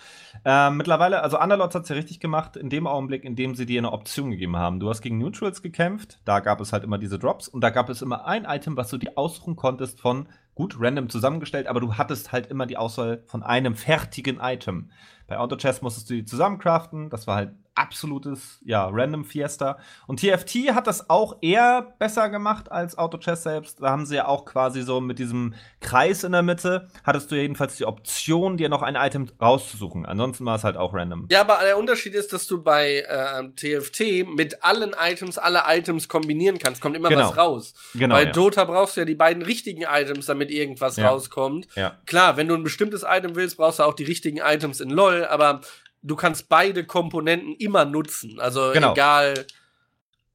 Äh, mittlerweile, also Underlords hat es ja richtig gemacht, in dem Augenblick, in dem sie dir eine Option gegeben haben. Du hast gegen Neutrals gekämpft, da gab es halt immer diese Drops und da gab es immer ein Item, was du dir aussuchen konntest von, gut, random zusammengestellt, aber du hattest halt immer die Auswahl von einem fertigen Item. Bei Autochess musstest du die zusammencraften, das war halt absolutes, ja, Random Fiesta. Und TFT hat das auch eher besser gemacht als Auto Chess selbst. Da haben sie ja auch quasi so mit diesem Kreis in der Mitte, hattest du jedenfalls die Option, dir noch ein Item rauszusuchen. Ansonsten war es halt auch random. Ja, aber der Unterschied ist, dass du bei äh, TFT mit allen Items alle Items kombinieren kannst. Kommt immer genau. was raus. Genau, bei ja. Dota brauchst du ja die beiden richtigen Items, damit irgendwas ja. rauskommt. Ja. Klar, wenn du ein bestimmtes Item willst, brauchst du auch die richtigen Items in LoL, aber du kannst beide Komponenten immer nutzen. Also genau. egal,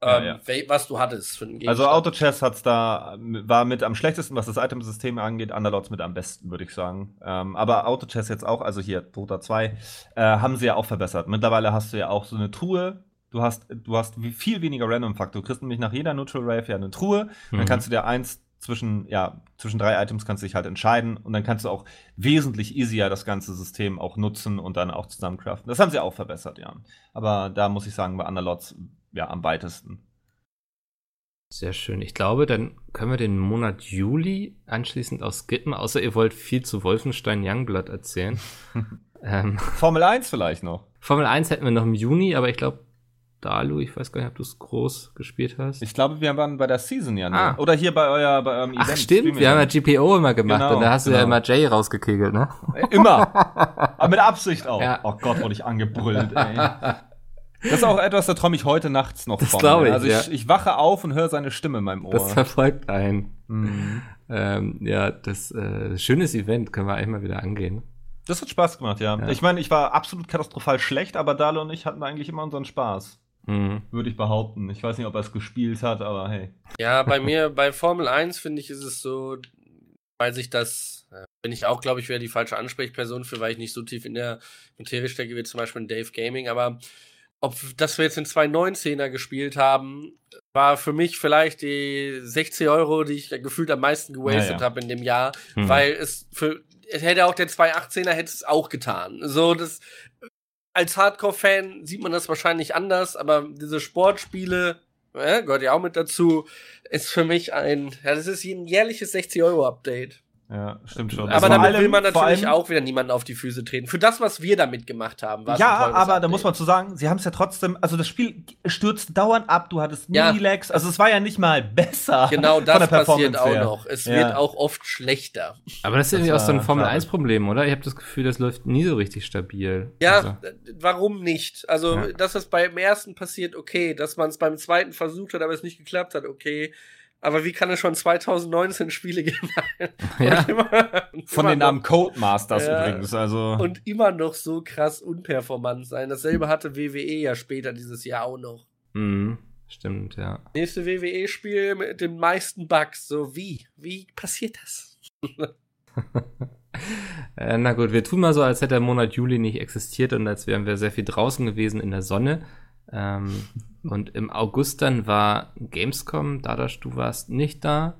ähm, ja, ja. was du hattest für den Also Autochess hat's da, war mit am schlechtesten, was das Itemsystem angeht, Underlords mit am besten, würde ich sagen. Ähm, aber Autochess jetzt auch, also hier, Dota 2, äh, haben sie ja auch verbessert. Mittlerweile hast du ja auch so eine Truhe, du hast, du hast viel weniger Random-Faktor. Du kriegst nämlich nach jeder Neutral Rave ja eine Truhe. Mhm. Dann kannst du dir eins zwischen, ja, zwischen drei Items kannst du dich halt entscheiden und dann kannst du auch wesentlich easier das ganze System auch nutzen und dann auch zusammencraften. Das haben sie auch verbessert, ja. Aber da muss ich sagen, bei Underlords ja am weitesten. Sehr schön. Ich glaube, dann können wir den Monat Juli anschließend auch skippen, außer ihr wollt viel zu Wolfenstein Youngblood erzählen. ähm, Formel 1 vielleicht noch. Formel 1 hätten wir noch im Juni, aber ich glaube, Dalu, ich weiß gar nicht, ob du es groß gespielt hast. Ich glaube, wir waren bei der Season ja. Ne? Ah. Oder hier bei, euer, bei eurem Event. Ach, stimmt, wir haben ja GPO immer gemacht genau, und da hast genau. du ja genau. immer Jay rausgekegelt, ne? Äh, immer. Aber mit Absicht auch. Ja. Oh Gott, wurde ich angebrüllt, ey. Das ist auch etwas, da träume ich heute nachts noch das von. glaube ich, Also ich, ja. ich, wache auf und höre seine Stimme in meinem Ohr. Das verfolgt einen. Mhm. Ähm, ja, das äh, schönes Event können wir eigentlich mal wieder angehen. Das hat Spaß gemacht, ja. ja. Ich meine, ich war absolut katastrophal schlecht, aber Dalo und ich hatten eigentlich immer unseren Spaß. Mhm. Würde ich behaupten. Ich weiß nicht, ob er es gespielt hat, aber hey. Ja, bei mir, bei Formel 1 finde ich, ist es so, weil sich das, äh, bin ich auch, glaube ich, wäre die falsche Ansprechperson für, weil ich nicht so tief in der Materie stecke wie zum Beispiel in Dave Gaming, aber ob dass wir jetzt in 219er gespielt haben, war für mich vielleicht die 60 Euro, die ich gefühlt am meisten gewastet ja, ja. habe in dem Jahr, mhm. weil es für es hätte auch der 218er hätte es auch getan. So das als Hardcore-Fan sieht man das wahrscheinlich anders, aber diese Sportspiele, ja, gehört ja auch mit dazu, ist für mich ein, ja, das ist ein jährliches 60-Euro-Update. Ja, stimmt schon. Aber damit allem, will man natürlich auch wieder niemanden auf die Füße treten. Für das, was wir damit gemacht haben. Ja, aber Update. da muss man zu sagen, sie haben es ja trotzdem, also das Spiel stürzt dauernd ab, du hattest nie ja. Lags, also es war ja nicht mal besser. Genau, das passiert auch her. noch. Es ja. wird auch oft schlechter. Aber das ist irgendwie auch so ein Formel-1-Problem, oder? Ich habe das Gefühl, das läuft nie so richtig stabil. Ja, also. warum nicht? Also, ja. dass das beim ersten passiert, okay. Dass man es beim zweiten versucht hat, aber es nicht geklappt hat, okay. Aber wie kann es schon 2019 Spiele geben? ja. Immer, Von den Namen Codemasters ja, übrigens. Also. Und immer noch so krass unperformant sein. Dasselbe hatte WWE ja später dieses Jahr auch noch. Mhm. Stimmt, ja. Nächste WWE-Spiel mit den meisten Bugs. So wie? Wie passiert das? äh, na gut, wir tun mal so, als hätte der Monat Juli nicht existiert und als wären wir sehr viel draußen gewesen in der Sonne. Ähm, und im August dann war Gamescom, Dadash, du warst nicht da.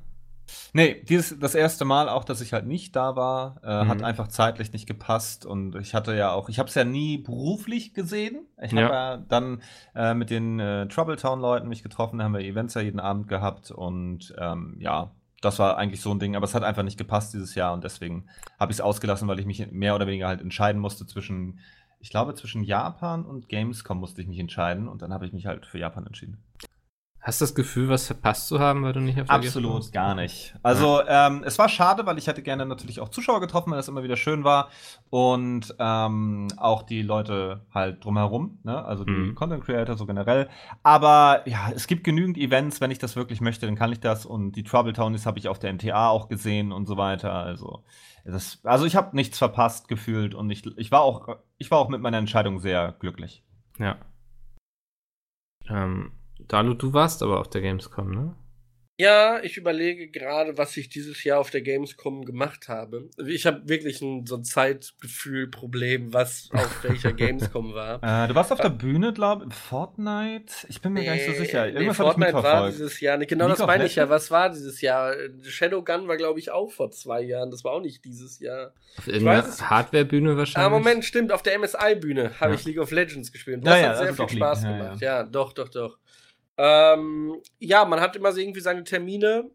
Nee, dieses das erste Mal auch, dass ich halt nicht da war, äh, mhm. hat einfach zeitlich nicht gepasst und ich hatte ja auch, ich habe es ja nie beruflich gesehen. Ich habe ja. ja. dann äh, mit den äh, Troubletown-Leuten mich getroffen, haben wir Events ja jeden Abend gehabt und ähm, ja, das war eigentlich so ein Ding, aber es hat einfach nicht gepasst dieses Jahr und deswegen habe ich es ausgelassen, weil ich mich mehr oder weniger halt entscheiden musste zwischen ich glaube, zwischen Japan und Gamescom musste ich mich entscheiden und dann habe ich mich halt für Japan entschieden. Hast du das Gefühl, was verpasst zu haben, weil du nicht auf der Absolut gar nicht. Also ja. ähm, es war schade, weil ich hätte gerne natürlich auch Zuschauer getroffen, weil das immer wieder schön war und ähm, auch die Leute halt drumherum, ne? also die mhm. Content Creator so generell. Aber ja, es gibt genügend Events, wenn ich das wirklich möchte, dann kann ich das und die Trouble Townies habe ich auf der NTA auch gesehen und so weiter. Also das, also ich habe nichts verpasst gefühlt und ich, ich war auch ich war auch mit meiner Entscheidung sehr glücklich. Ja. Ähm Dalu, du warst aber auf der Gamescom, ne? Ja, ich überlege gerade, was ich dieses Jahr auf der Gamescom gemacht habe. Ich habe wirklich ein, so ein Zeitgefühl-Problem, was auf welcher Gamescom war. Äh, du warst auf der Bühne, glaube ich, Fortnite? Ich bin mir nee, gar nicht so sicher. Irgendwas nee, Fortnite war dieses Jahr nicht. Genau League das meine ich ja. Was war dieses Jahr? Shadowgun war, glaube ich, auch vor zwei Jahren. Das war auch nicht dieses Jahr. Auf irgendeiner Hardware-Bühne wahrscheinlich? Ah, Moment, stimmt. Auf der MSI-Bühne habe ja. ich League of Legends gespielt. Das ja, hat sehr viel Spaß gemacht. Ja, doch, doch, doch. Ähm, ja, man hat immer so irgendwie seine Termine.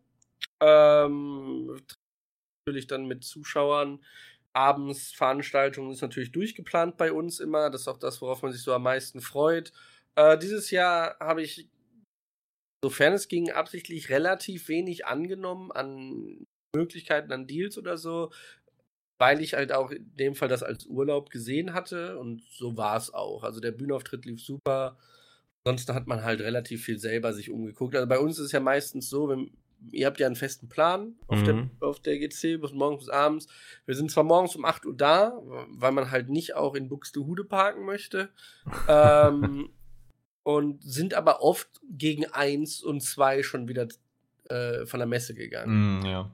Ähm, natürlich dann mit Zuschauern. Abends Veranstaltungen ist natürlich durchgeplant bei uns immer. Das ist auch das, worauf man sich so am meisten freut. Äh, dieses Jahr habe ich, sofern es ging, absichtlich relativ wenig angenommen an Möglichkeiten, an Deals oder so, weil ich halt auch in dem Fall das als Urlaub gesehen hatte und so war es auch. Also der Bühnenauftritt lief super. Ansonsten hat man halt relativ viel selber sich umgeguckt. Also bei uns ist es ja meistens so, wenn, ihr habt ja einen festen Plan auf, mhm. der, auf der GC, bis morgens bis abends. Wir sind zwar morgens um 8 Uhr da, weil man halt nicht auch in Buxtehude parken möchte. ähm, und sind aber oft gegen 1 und 2 schon wieder äh, von der Messe gegangen. Mm, ja.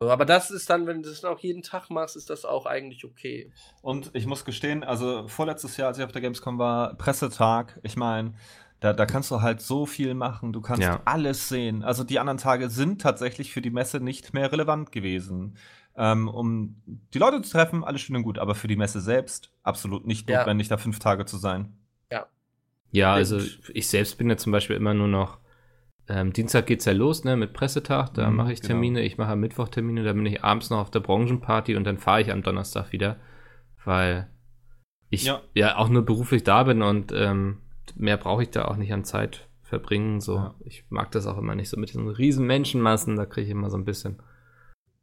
Aber das ist dann, wenn du das auch jeden Tag machst, ist das auch eigentlich okay. Und ich muss gestehen, also vorletztes Jahr, als ich auf der Gamescom war, Pressetag, ich meine, da, da kannst du halt so viel machen, du kannst ja. alles sehen. Also die anderen Tage sind tatsächlich für die Messe nicht mehr relevant gewesen. Ähm, um die Leute zu treffen, alles schön und gut, aber für die Messe selbst absolut nicht ja. notwendig, da fünf Tage zu sein. Ja. Ja, also ich selbst bin ja zum Beispiel immer nur noch ähm, Dienstag geht's ja los, ne, mit Pressetag, da mhm, mache ich genau. Termine, genau. ich mache am Mittwoch Termine, da bin ich abends noch auf der Branchenparty und dann fahre ich am Donnerstag wieder, weil ich ja, ja auch nur beruflich da bin und ähm, mehr brauche ich da auch nicht an Zeit verbringen. So, ja. ich mag das auch immer nicht so mit diesen riesen Menschenmassen, da kriege ich immer so ein bisschen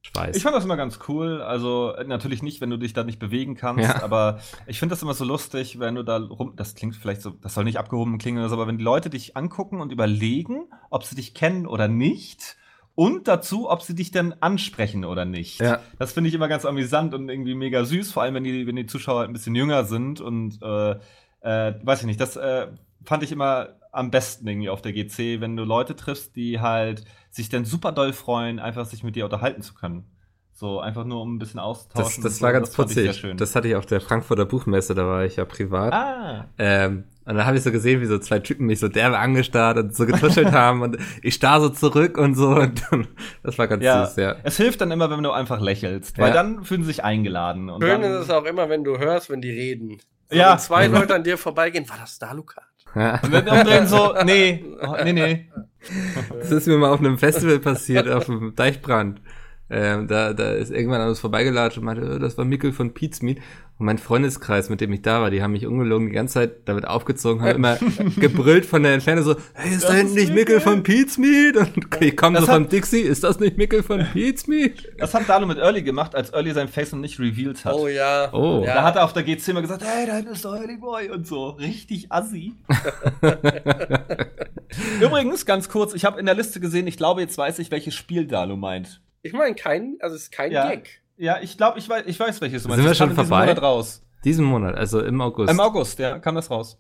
Schweiß. Ich fand das immer ganz cool. Also natürlich nicht, wenn du dich da nicht bewegen kannst, ja. aber ich finde das immer so lustig, wenn du da rum. Das klingt vielleicht so, das soll nicht abgehoben klingen oder so, aber wenn die Leute dich angucken und überlegen, ob sie dich kennen oder nicht. Und dazu, ob sie dich denn ansprechen oder nicht. Ja. Das finde ich immer ganz amüsant und irgendwie mega süß, vor allem wenn die, wenn die Zuschauer ein bisschen jünger sind und äh, äh, weiß ich nicht, das äh, fand ich immer am besten irgendwie auf der GC, wenn du Leute triffst, die halt sich dann super doll freuen, einfach sich mit dir unterhalten zu können. So, einfach nur um ein bisschen auszutauschen. Das, das war so, ganz das putzig. Das hatte ich auf der Frankfurter Buchmesse, da war ich ja privat. Ah. Ähm, und dann habe ich so gesehen, wie so zwei Typen mich so derbe angestarrt und so getuschelt haben und ich starr so zurück und so. Und dann, das war ganz ja. süß, ja. Es hilft dann immer, wenn du einfach lächelst, weil ja. dann fühlen sie sich eingeladen. Und Schön ist es auch immer, wenn du hörst, wenn die reden. So, ja. Wenn zwei Leute an dir vorbeigehen, war das da, Luca? Ja. Und dann umdrehen so, nee, nee, nee. Das ist mir mal auf einem Festival passiert, auf dem Deichbrand. Ähm, da, da ist irgendwann an uns vorbeigelatscht und meinte, oh, das war Mickel von Pizmeet. Und mein Freundeskreis, mit dem ich da war, die haben mich ungelogen die ganze Zeit damit aufgezogen, haben immer gebrüllt von der Entfernung so, hey, ist das da hinten nicht Mickel von Pizmeet? Und ich komme so vom Dixie, ist das nicht Mickel von Pizmeet? Das hat Dalo mit Early gemacht, als Early sein Face noch nicht revealed hat. Oh ja. Oh. Da hat er auf der GC immer gesagt, hey, da hinten ist der Early Boy und so. Richtig assi. Übrigens, ganz kurz, ich habe in der Liste gesehen, ich glaube, jetzt weiß ich, welches Spiel Dalo meint. Ich meine, kein, also es ist kein ja. Gag. Ja, ich glaube, ich weiß, ich weiß, welches du meinst. Sind wir schon vorbei? Diesen Monat raus. Diesen Monat, also im August. Im August, ja, kam das raus.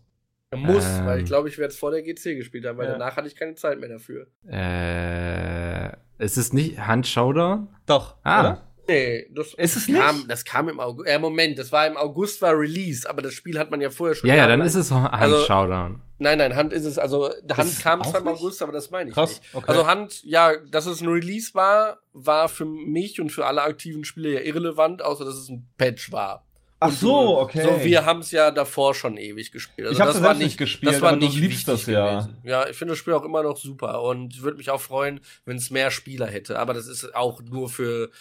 Muss, ähm, weil ich glaube, ich werde es vor der GC gespielt haben, weil ja. danach hatte ich keine Zeit mehr dafür. Äh, ist es nicht Hand Showdown? Doch. Ah. Oder? Nee, das, ist es kam, nicht? das kam im August. Äh, Moment, das war im August war Release, aber das Spiel hat man ja vorher schon. Ja, ja, dann ist es Hand also, Showdown. Nein, nein, Hand ist es. Also Hand kam zwar im August, aber das meine ich Krass, nicht. Okay. Also Hand, ja, dass es ein Release war, war für mich und für alle aktiven Spieler ja irrelevant, außer dass es ein Patch war. Ach so, okay. So, wir haben es ja davor schon ewig gespielt. Also ich habe das, das nicht gespielt, das war aber nicht du liebst das ja. Gewesen. Ja, ich finde das Spiel auch immer noch super und würde mich auch freuen, wenn es mehr Spieler hätte. Aber das ist auch nur für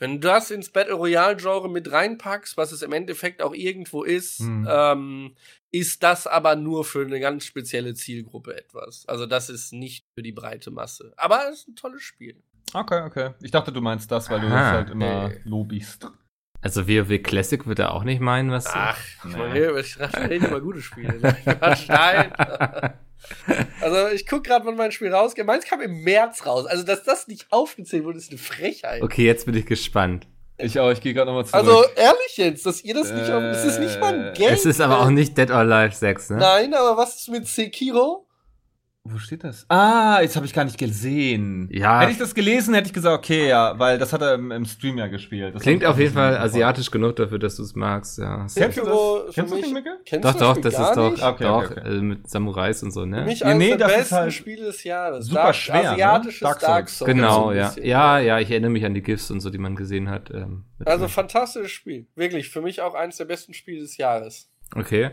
Wenn du das ins Battle Royale Genre mit reinpackst, was es im Endeffekt auch irgendwo ist, hm. ähm, ist das aber nur für eine ganz spezielle Zielgruppe etwas. Also das ist nicht für die breite Masse. Aber es ist ein tolles Spiel. Okay, okay. Ich dachte, du meinst das, weil du Aha, das halt immer nee. lobigst. Also WoW Classic wird er auch nicht meinen, was Ach, nee. ich rede über gute Spiele. Nein. also ich guck gerade, wann mein Spiel rausgeht. Meins kam im März raus. Also, dass das nicht aufgezählt wurde, ist eine Frechheit. Okay, jetzt bin ich gespannt. Ich auch, ich gehe gerade nochmal zurück. Also ehrlich jetzt, dass ihr das nicht äh, auf, Es ist nicht mal ein Game. Es ist aber auch nicht Dead or Alive 6, ne? Nein, aber was ist mit Sekiro? Wo steht das? Ah, jetzt habe ich gar nicht gesehen. Ja. Hätte ich das gelesen, hätte ich gesagt, okay, ja, weil das hat er im, im Stream ja gespielt. Das Klingt auf jeden Fall asiatisch genug dafür, dass du es magst, ja. Kennst du das? Kennst du das nicht, Micke? Kennst doch, doch, das ist doch, okay, doch okay, okay. Äh, mit Samurais und so, ne? Mich eines nee, der besten halt Spiele des Jahres. Super Dark, schwer, ne? asiatisches ne? Dark, Dark Souls. Genau, so ja. Bisschen, ja, ja, ich erinnere mich an die GIFs und so, die man gesehen hat. Ähm, also fantastisches Spiel. Wirklich, für mich auch eines der besten Spiele des Jahres. Okay.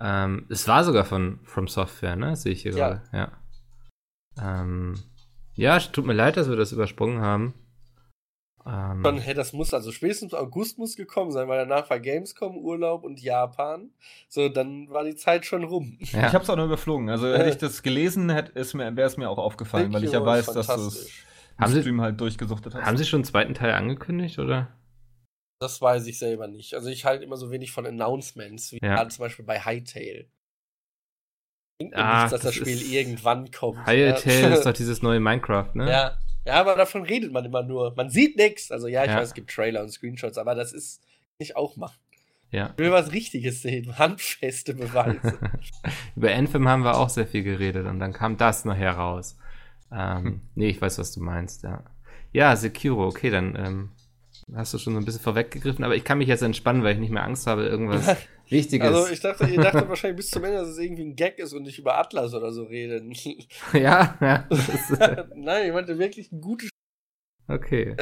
Ähm, es war sogar von From Software, ne? Sehe ich hier ja. gerade. Ja. Ähm, ja, tut mir leid, dass wir das übersprungen haben. Ähm, Schon, hey, das muss, also spätestens August muss gekommen sein, weil danach war Gamescom, Urlaub und Japan. So, dann war die Zeit schon rum. Ja. Ich hab's auch nur überflogen. Also hätte ich das gelesen, wäre es mir auch aufgefallen, Thank weil ich ja weiß, dass du es im Stream halt durchgesuchtet hast. Haben Sie schon einen zweiten Teil angekündigt, oder? Das weiß ich selber nicht. Also ich halte immer so wenig von Announcements, wie ja. zum Beispiel bei bringt mir ah, nichts, dass das, das Spiel irgendwann kommt. Hytale ja. ist doch dieses neue Minecraft, ne? Ja. Ja, aber davon redet man immer nur. Man sieht nichts. Also ja, ich ja. weiß, es gibt Trailer und Screenshots, aber das ist nicht auch machen. Ja. Ich will was Richtiges sehen, handfeste Beweise. Über Anthem haben wir auch sehr viel geredet und dann kam das noch heraus. Ähm, hm. Nee, ich weiß, was du meinst, ja. Ja, Sekiro, okay, dann ähm, hast du schon so ein bisschen vorweggegriffen, aber ich kann mich jetzt entspannen, weil ich nicht mehr Angst habe, irgendwas Wichtiges. Also ich dachte, ihr dachtet wahrscheinlich bis zum Ende, dass es irgendwie ein Gag ist und ich über Atlas oder so rede. ja, ja. Nein, ich meinte wirklich ein gutes Spiel. Okay.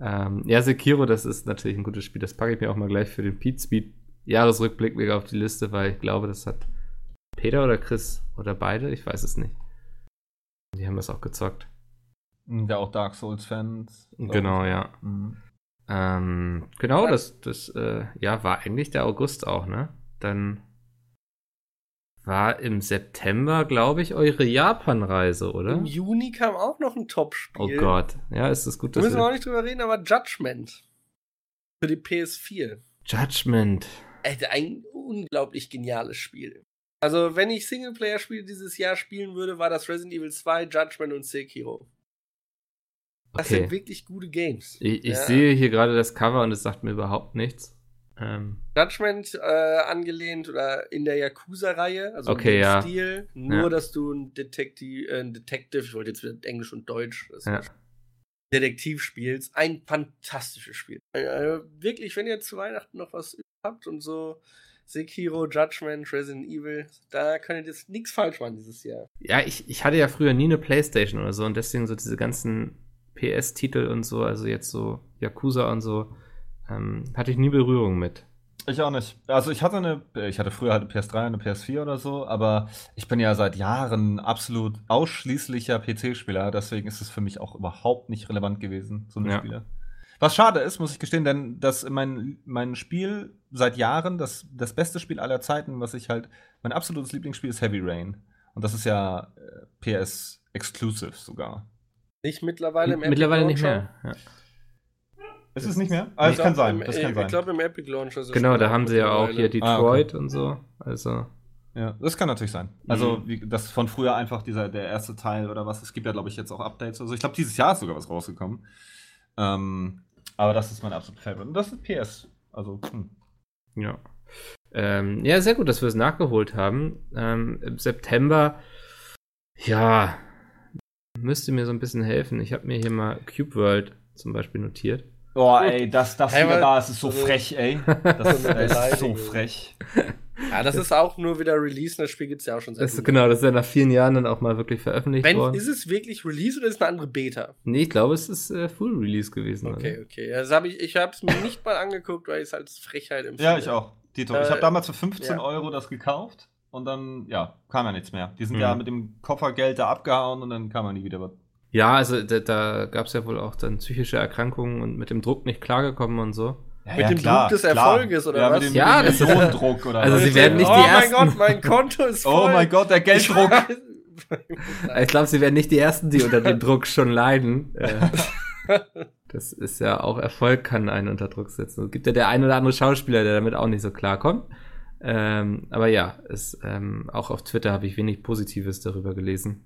ähm, ja, Sekiro, das ist natürlich ein gutes Spiel. Das packe ich mir auch mal gleich für den Pete Speed Jahresrückblick wieder auf die Liste, weil ich glaube, das hat Peter oder Chris oder beide, ich weiß es nicht. Die haben das auch gezockt. Ja, auch Dark Souls-Fans. Genau, ja. Mhm. Ähm, genau, das, das äh, ja, war eigentlich der August auch, ne? Dann war im September, glaube ich, eure Japan-Reise, oder? Im Juni kam auch noch ein Top-Spiel. Oh Gott, ja, ist das gut, dass Müssen wir auch nicht drüber reden, aber Judgment. Für die PS4. Judgment. Ein unglaublich geniales Spiel. Also, wenn ich Singleplayer-Spiele dieses Jahr spielen würde, war das Resident Evil 2, Judgment und Sekiro. Das okay. sind wirklich gute Games. Ich, ich ja. sehe hier gerade das Cover und es sagt mir überhaupt nichts. Ähm. Judgment äh, angelehnt oder in der Yakuza-Reihe, also okay, im ja. Stil. Nur, ja. dass du ein, Detektiv, äh, ein Detective, ich wollte jetzt wieder Englisch und Deutsch. Detektiv spielst. Ein fantastisches Spiel. Äh, wirklich, wenn ihr zu Weihnachten noch was habt und so Sekiro, Judgment, Resident Evil, da könnt ihr jetzt nichts falsch machen dieses Jahr. Ja, ich, ich hatte ja früher nie eine Playstation oder so und deswegen so diese ganzen PS-Titel und so, also jetzt so Yakuza und so, ähm, hatte ich nie Berührung mit. Ich auch nicht. Also ich hatte eine, ich hatte früher halt eine PS3 und eine PS4 oder so, aber ich bin ja seit Jahren absolut ausschließlicher PC-Spieler, deswegen ist es für mich auch überhaupt nicht relevant gewesen, so eine ja. Spiele. Was schade ist, muss ich gestehen, denn das mein, mein Spiel seit Jahren, das, das beste Spiel aller Zeiten, was ich halt, mein absolutes Lieblingsspiel ist Heavy Rain. Und das ist ja äh, PS Exclusive sogar. Nicht mittlerweile im Mittlerweile Epic nicht mehr. Ja. Ist es nicht mehr? Ah, das kann sein. Das kann ich glaube im Epic Launcher. Genau, da haben sie ja auch hier Detroit ah, okay. und so. Also. Ja, das kann natürlich sein. Also, mhm. wie, das von früher einfach dieser, der erste Teil oder was. Es gibt ja, glaube ich, jetzt auch Updates. Also, ich glaube, dieses Jahr ist sogar was rausgekommen. Ähm, aber das ist mein absoluter Favorite. Und das ist PS. Also, hm. Ja. Ähm, ja, sehr gut, dass wir es nachgeholt haben. Ähm, Im September, ja, müsste mir so ein bisschen helfen. Ich habe mir hier mal Cube World zum Beispiel notiert. Boah, ey, das, das hey, wieder da, es ist so frech, ey. Das, ist so frech. Ja, das ist auch nur wieder Release, das Spiel gibt es ja auch schon seit das, Genau, das ist ja nach vielen Jahren dann auch mal wirklich veröffentlicht Wenn, worden. Ist es wirklich Release oder ist es eine andere Beta? Nee, ich glaube, es ist äh, Full Release gewesen. Okay, oder? okay. Das hab ich ich habe es mir nicht mal angeguckt, weil ich es als Frechheit empfinde. Ja, ich auch. Tito, äh, ich habe damals für 15 ja. Euro das gekauft und dann, ja, kam ja nichts mehr. Die sind mhm. ja mit dem Koffergeld da abgehauen und dann kam ja nie wieder was. Ja, also da, da gab es ja wohl auch dann psychische Erkrankungen und mit dem Druck nicht klargekommen und so. Ja, mit ja, dem klar, Druck des Erfolges klar. oder ja, was? Mit dem, ja, mit dem das ist Druck oder Also was? sie werden nicht oh die ersten. Oh mein Gott, mein Konto ist voll. Oh mein Gott, der Gelddruck. ich glaube, sie werden nicht die ersten, die unter dem Druck schon leiden. das ist ja auch Erfolg kann einen unter Druck setzen. Es gibt ja der ein oder andere Schauspieler, der damit auch nicht so klarkommt. Ähm, aber ja, es, ähm, auch auf Twitter habe ich wenig Positives darüber gelesen.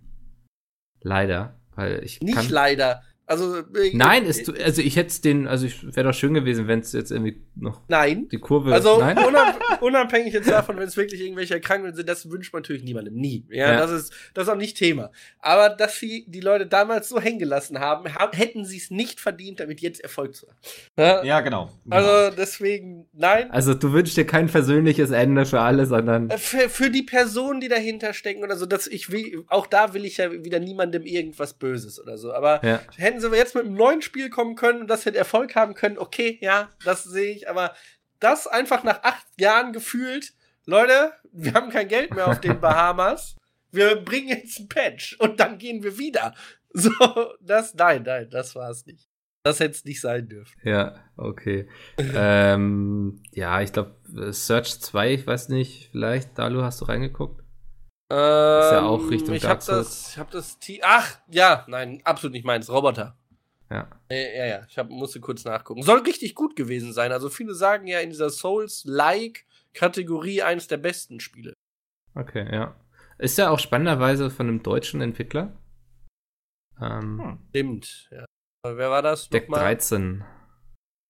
Leider, weil ich nicht kann, leider. Also äh, nein, ist, also ich hätte es den, also ich wäre doch schön gewesen, wenn es jetzt irgendwie noch nein die Kurve. Also nein? Unab unabhängig jetzt davon, wenn es wirklich irgendwelche Erkrankungen sind, das wünscht man natürlich niemandem, nie. Ja, ja, das ist das ist auch nicht Thema. Aber dass sie die Leute damals so hängen gelassen haben, haben hätten sie es nicht verdient, damit jetzt Erfolg zu haben. Ja, ja genau, genau. Also deswegen nein. Also du wünschst dir kein versöhnliches Ende für alle, sondern äh, für, für die Personen, die dahinter stecken oder so, dass ich will, auch da will ich ja wieder niemandem irgendwas Böses oder so. Aber ja. Hätten sie jetzt mit einem neuen Spiel kommen können und das hätte Erfolg haben können, okay, ja, das sehe ich, aber das einfach nach acht Jahren gefühlt, Leute, wir haben kein Geld mehr auf den Bahamas, wir bringen jetzt ein Patch und dann gehen wir wieder. So, das, nein, nein, das war es nicht. Das hätte es nicht sein dürfen. Ja, okay. ähm, ja, ich glaube, Search 2, ich weiß nicht, vielleicht, Dalu, hast du reingeguckt? Ähm, ist ja auch Richtung ich Dark Souls. Das, ich hab das T Ach, ja, nein, absolut nicht meins. Roboter. Ja. Äh, ja, ja, ich hab, musste kurz nachgucken. Soll richtig gut gewesen sein. Also viele sagen ja in dieser Souls-like-Kategorie eines der besten Spiele. Okay, ja. Ist ja auch spannenderweise von einem deutschen Entwickler. Ähm, hm. Stimmt, ja. Wer war das? Deck 13.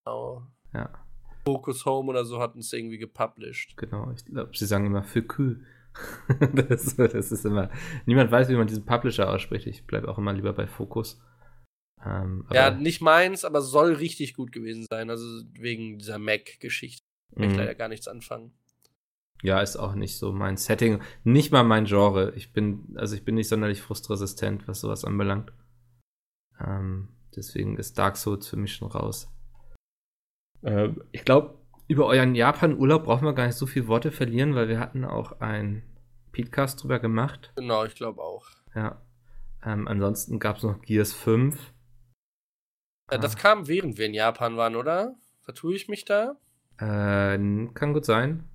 Genau. Ja. Focus Home oder so hatten es irgendwie gepublished. Genau, ich glaube, sie sagen immer für Kü. das, das, ist immer. Niemand weiß, wie man diesen Publisher ausspricht. Ich bleibe auch immer lieber bei Focus. Ähm, ja, nicht meins, aber soll richtig gut gewesen sein. Also wegen dieser Mac-Geschichte. Kann ich mhm. leider gar nichts anfangen. Ja, ist auch nicht so mein Setting. Nicht mal mein Genre. Ich bin, also ich bin nicht sonderlich frustresistent, was sowas anbelangt. Ähm, deswegen ist Dark Souls für mich schon raus. Äh, ich glaube, über euren Japan-Urlaub brauchen wir gar nicht so viele Worte verlieren, weil wir hatten auch ein Podcast drüber gemacht. Genau, ich glaube auch. Ja. Ähm, ansonsten gab es noch Gears 5. Ja, das ah. kam während wir in Japan waren, oder? Vertue ich mich da? Äh, kann gut sein.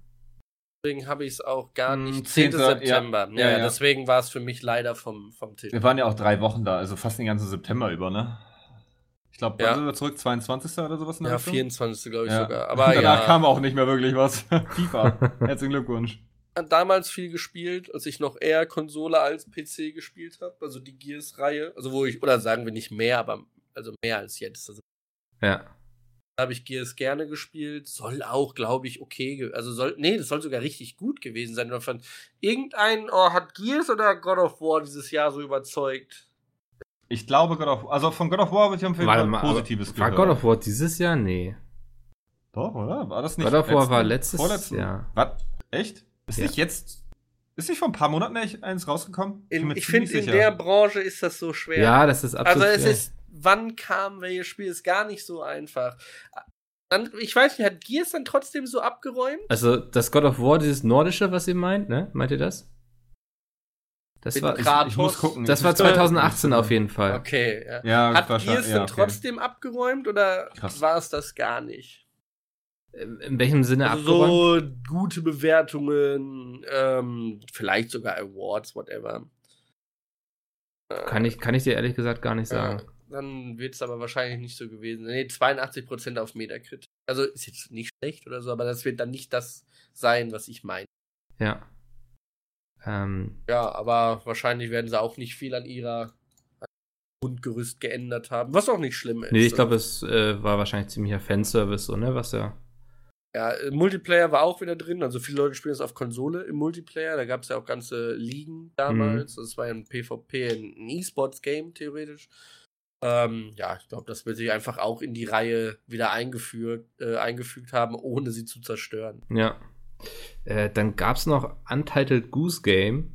Deswegen habe ich es auch gar hm, nicht. 10. 10. September. Ja, ja, ja, deswegen war es für mich leider vom, vom Tisch. Wir waren ja auch drei Wochen da, also fast den ganzen September über, ne? Ich glaube, ja. sind wir zurück? 22. oder sowas? ja, 24. glaube ich sogar. Aber danach kam auch nicht mehr wirklich was. FIFA. Herzlichen Glückwunsch. Damals viel gespielt, als ich noch eher Konsole als PC gespielt habe. Also die Gears-Reihe. Also wo ich, oder sagen wir nicht mehr, aber also mehr als jetzt. Also, ja. Da habe ich Gears gerne gespielt. Soll auch, glaube ich, okay. Also soll, nee, das soll sogar richtig gut gewesen sein. Irgendein, oh, hat Gears oder God of War dieses Jahr so überzeugt? Ich glaube God of Also von God of War wird ich auf jeden Fall Positives War God of War dieses Jahr? Nee. Doch, oder? War das nicht? God of War war letztes Jahr. Was? Echt? Ist ja. nicht jetzt ist nicht vor ein paar Monaten eins rausgekommen? Ich, ich finde, in der Branche ist das so schwer. Ja, das ist absolut Also es schwer. ist wann kam welches Spiel, ist gar nicht so einfach. Dann, ich weiß nicht, hat Gears dann trotzdem so abgeräumt? Also, das God of War, dieses nordische, was ihr meint, ne? Meint ihr das? Das Mit war, ich, ich, muss gucken. Das war 2018 auf jeden Fall. Okay, ja. ja Hat Gears ja, dann okay. trotzdem abgeräumt oder war es das gar nicht? In welchem Sinne also abgeräumt? So gute Bewertungen, ähm, vielleicht sogar Awards, whatever. Kann ich, kann ich dir ehrlich gesagt gar nicht sagen. Ja dann wird es aber wahrscheinlich nicht so gewesen. Nee, 82% auf Metakrit. Also ist jetzt nicht schlecht oder so, aber das wird dann nicht das sein, was ich meine. Ja. Ähm. Ja, aber wahrscheinlich werden sie auch nicht viel an ihrer Grundgerüst geändert haben, was auch nicht schlimm ist. Nee, ich glaube, es äh, war wahrscheinlich ziemlicher Fanservice, so, ne, was ja. Ja, Multiplayer war auch wieder drin. Also viele Leute spielen es auf Konsole im Multiplayer. Da gab es ja auch ganze Ligen damals. Mhm. Das war ja ein PvP, ein E-Sports-Game theoretisch. Ähm, ja, ich glaube, das wird sich einfach auch in die Reihe wieder eingeführt, äh, eingefügt haben, ohne sie zu zerstören. Ja. Äh, dann gab es noch Untitled Goose Game.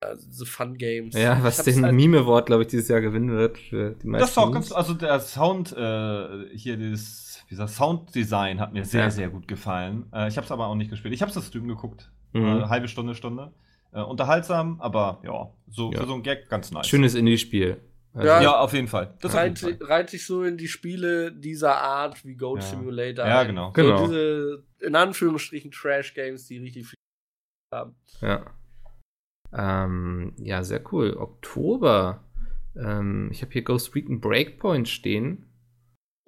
Also so Fun Games. Ja, was den halt Mime-Wort, glaube ich, dieses Jahr gewinnen wird. Für die meisten das war auch ganz, also der Sound, äh, hier dieses, dieser Sounddesign hat mir sehr, ja. sehr gut gefallen. Äh, ich habe es aber auch nicht gespielt. Ich habe es das Stream geguckt. Mhm. Äh, halbe Stunde, Stunde. Äh, unterhaltsam, aber ja, so ja. für so ein Gag ganz nice. Schönes Indie-Spiel. Also ja, ja, auf jeden Fall. Das reiht, reiht sich so in die Spiele dieser Art wie Goat ja. Simulator. Ja, genau. So genau. diese, in Anführungsstrichen, Trash-Games, die richtig viel haben. Ja. Ähm, ja, sehr cool. Oktober. Ähm, ich habe hier Ghost Recon Breakpoint stehen.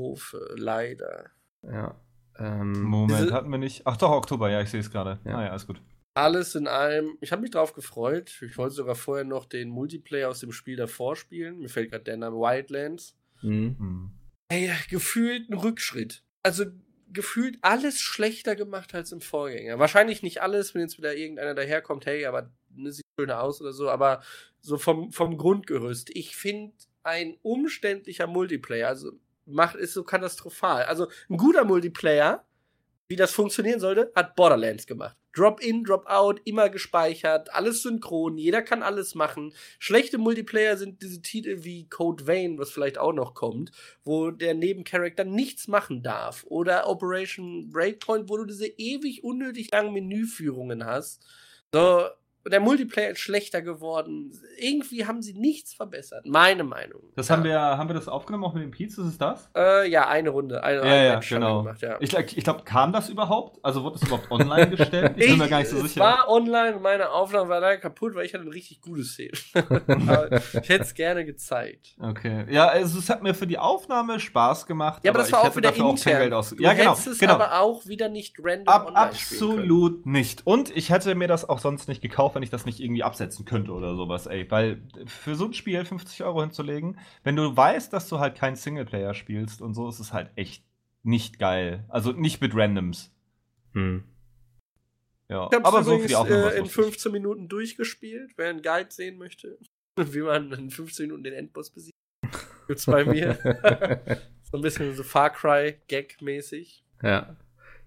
Katastrophe, leider. Ja. Ähm, Moment, hatten wir nicht. Ach doch, Oktober, ja, ich sehe es gerade. Ja. Ah ja, alles gut. Alles in allem, ich habe mich drauf gefreut. Ich wollte sogar vorher noch den Multiplayer aus dem Spiel davor spielen. Mir fällt gerade der Name Wildlands. Mhm. Hm. Ey, gefühlt ein Rückschritt. Also gefühlt alles schlechter gemacht als im Vorgänger. Wahrscheinlich nicht alles, wenn jetzt wieder irgendeiner daherkommt, hey, aber ne, sieht schöner aus oder so, aber so vom, vom Grundgerüst. Ich finde ein umständlicher Multiplayer, also macht, ist so katastrophal. Also ein guter Multiplayer, wie das funktionieren sollte, hat Borderlands gemacht. Drop-in, Drop-out, immer gespeichert, alles synchron, jeder kann alles machen. Schlechte Multiplayer sind diese Titel wie Code Vein, was vielleicht auch noch kommt, wo der Nebencharakter nichts machen darf. Oder Operation Breakpoint, wo du diese ewig unnötig langen Menüführungen hast. So, der Multiplayer ist schlechter geworden. Irgendwie haben sie nichts verbessert. Meine Meinung. Das ja. haben wir, haben wir das aufgenommen auch mit den Peets? Ist es das? Äh, ja, eine Runde. Eine, ja, eine ja, genau. Gemacht, ja. Ich, ich glaube, kam das überhaupt? Also wurde das überhaupt online gestellt? Ich, bin mir gar nicht so sicher. Es war online und meine Aufnahme war leider kaputt, weil ich hatte ein richtig gutes Szene. ich hätte es gerne gezeigt. Okay. Ja, also es hat mir für die Aufnahme Spaß gemacht. Ja, aber, aber das war auch wieder intern. Auch du ja, genau. es genau. aber auch wieder nicht random Ab, online Absolut nicht. Und ich hätte mir das auch sonst nicht gekauft, wenn ich das nicht irgendwie absetzen könnte oder sowas, ey. Weil für so ein Spiel 50 Euro hinzulegen, wenn du weißt, dass du halt keinen Singleplayer spielst und so, ist es halt echt nicht geil. Also nicht mit Randoms. Hm. Ja, ich aber so für die Aufnahme. Äh, in 15 Minuten durchgespielt, wer einen Guide sehen möchte, wie man in 15 Minuten den Endboss besiegt. Gibt's bei mir. so ein bisschen so Far Cry Gag-mäßig. Ja.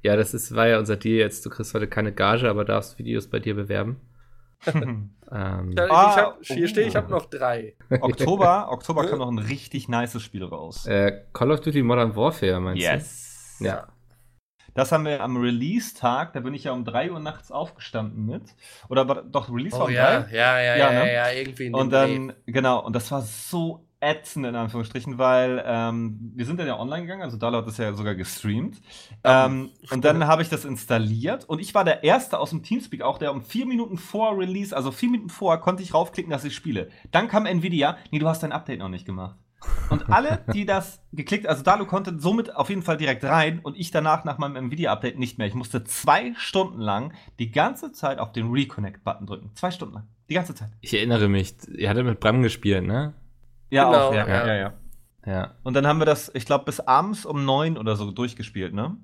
Ja, das ist, war ja unser Deal jetzt. Du kriegst heute keine Gage, aber darfst Videos bei dir bewerben. ähm, ich hab, hier stehe, ich habe noch drei. Oktober, Oktober kam noch ein richtig nices Spiel raus. Äh, Call of Duty Modern Warfare, meinst yes. du? Yes. Ja. Das haben wir am Release-Tag, da bin ich ja um 3 Uhr nachts aufgestanden mit. Oder doch, Release oh, war um ja. 3? Ja, ja, ja, ne? ja, ja, irgendwie in Und dann, Dreh. genau, und das war so ätzend in Anführungsstrichen, weil ähm, wir sind dann ja online gegangen, also Dalo hat das ja sogar gestreamt. Ähm, und dann habe ich das installiert und ich war der Erste aus dem Teamspeak auch, der um vier Minuten vor Release, also vier Minuten vor, konnte ich raufklicken, dass ich spiele. Dann kam Nvidia, nee, du hast dein Update noch nicht gemacht. Und alle, die das geklickt, also Dalo konnte somit auf jeden Fall direkt rein und ich danach nach meinem Nvidia-Update nicht mehr. Ich musste zwei Stunden lang die ganze Zeit auf den Reconnect-Button drücken. Zwei Stunden lang. Die ganze Zeit. Ich erinnere mich, ihr hattet mit Bram gespielt, ne? Ja, genau, auch, ja, ja, ja, ja. ja. Und dann haben wir das, ich glaube, bis abends um neun oder so durchgespielt, ne?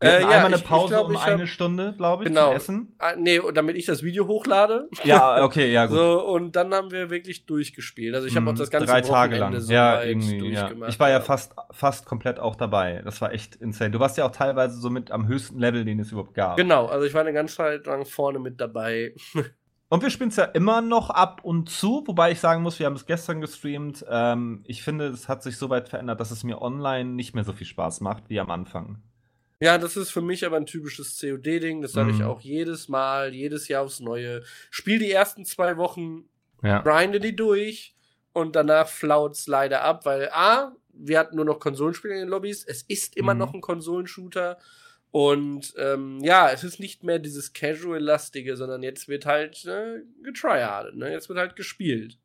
Wir äh, ja, einmal eine Pause ich, ich glaub, um eine Stunde, glaube ich, genau. zum Essen. Ah, nee, damit ich das Video hochlade. Ja, okay, ja, gut. So, und dann haben wir wirklich durchgespielt. Also ich habe auch das ganze Drei Tage lang. So ja, irgendwie, ja. Ich war ja, ja, fast, fast komplett auch dabei. Das war echt insane. Du warst ja auch teilweise so mit am höchsten Level, den es überhaupt gab. Genau, also ich war eine ganze Zeit lang vorne mit dabei. Und wir spielen es ja immer noch ab und zu, wobei ich sagen muss, wir haben es gestern gestreamt. Ähm, ich finde, es hat sich so weit verändert, dass es mir online nicht mehr so viel Spaß macht wie am Anfang. Ja, das ist für mich aber ein typisches COD-Ding. Das sage ich mhm. auch jedes Mal, jedes Jahr aufs Neue. Spiel die ersten zwei Wochen, ja. grinde die durch und danach flaut es leider ab, weil A, wir hatten nur noch Konsolenspiele in den Lobbys. Es ist immer mhm. noch ein Konsolenshooter. Und ähm, ja, es ist nicht mehr dieses Casual-lastige, sondern jetzt wird halt ne, getryhardet, ne? Jetzt wird halt gespielt.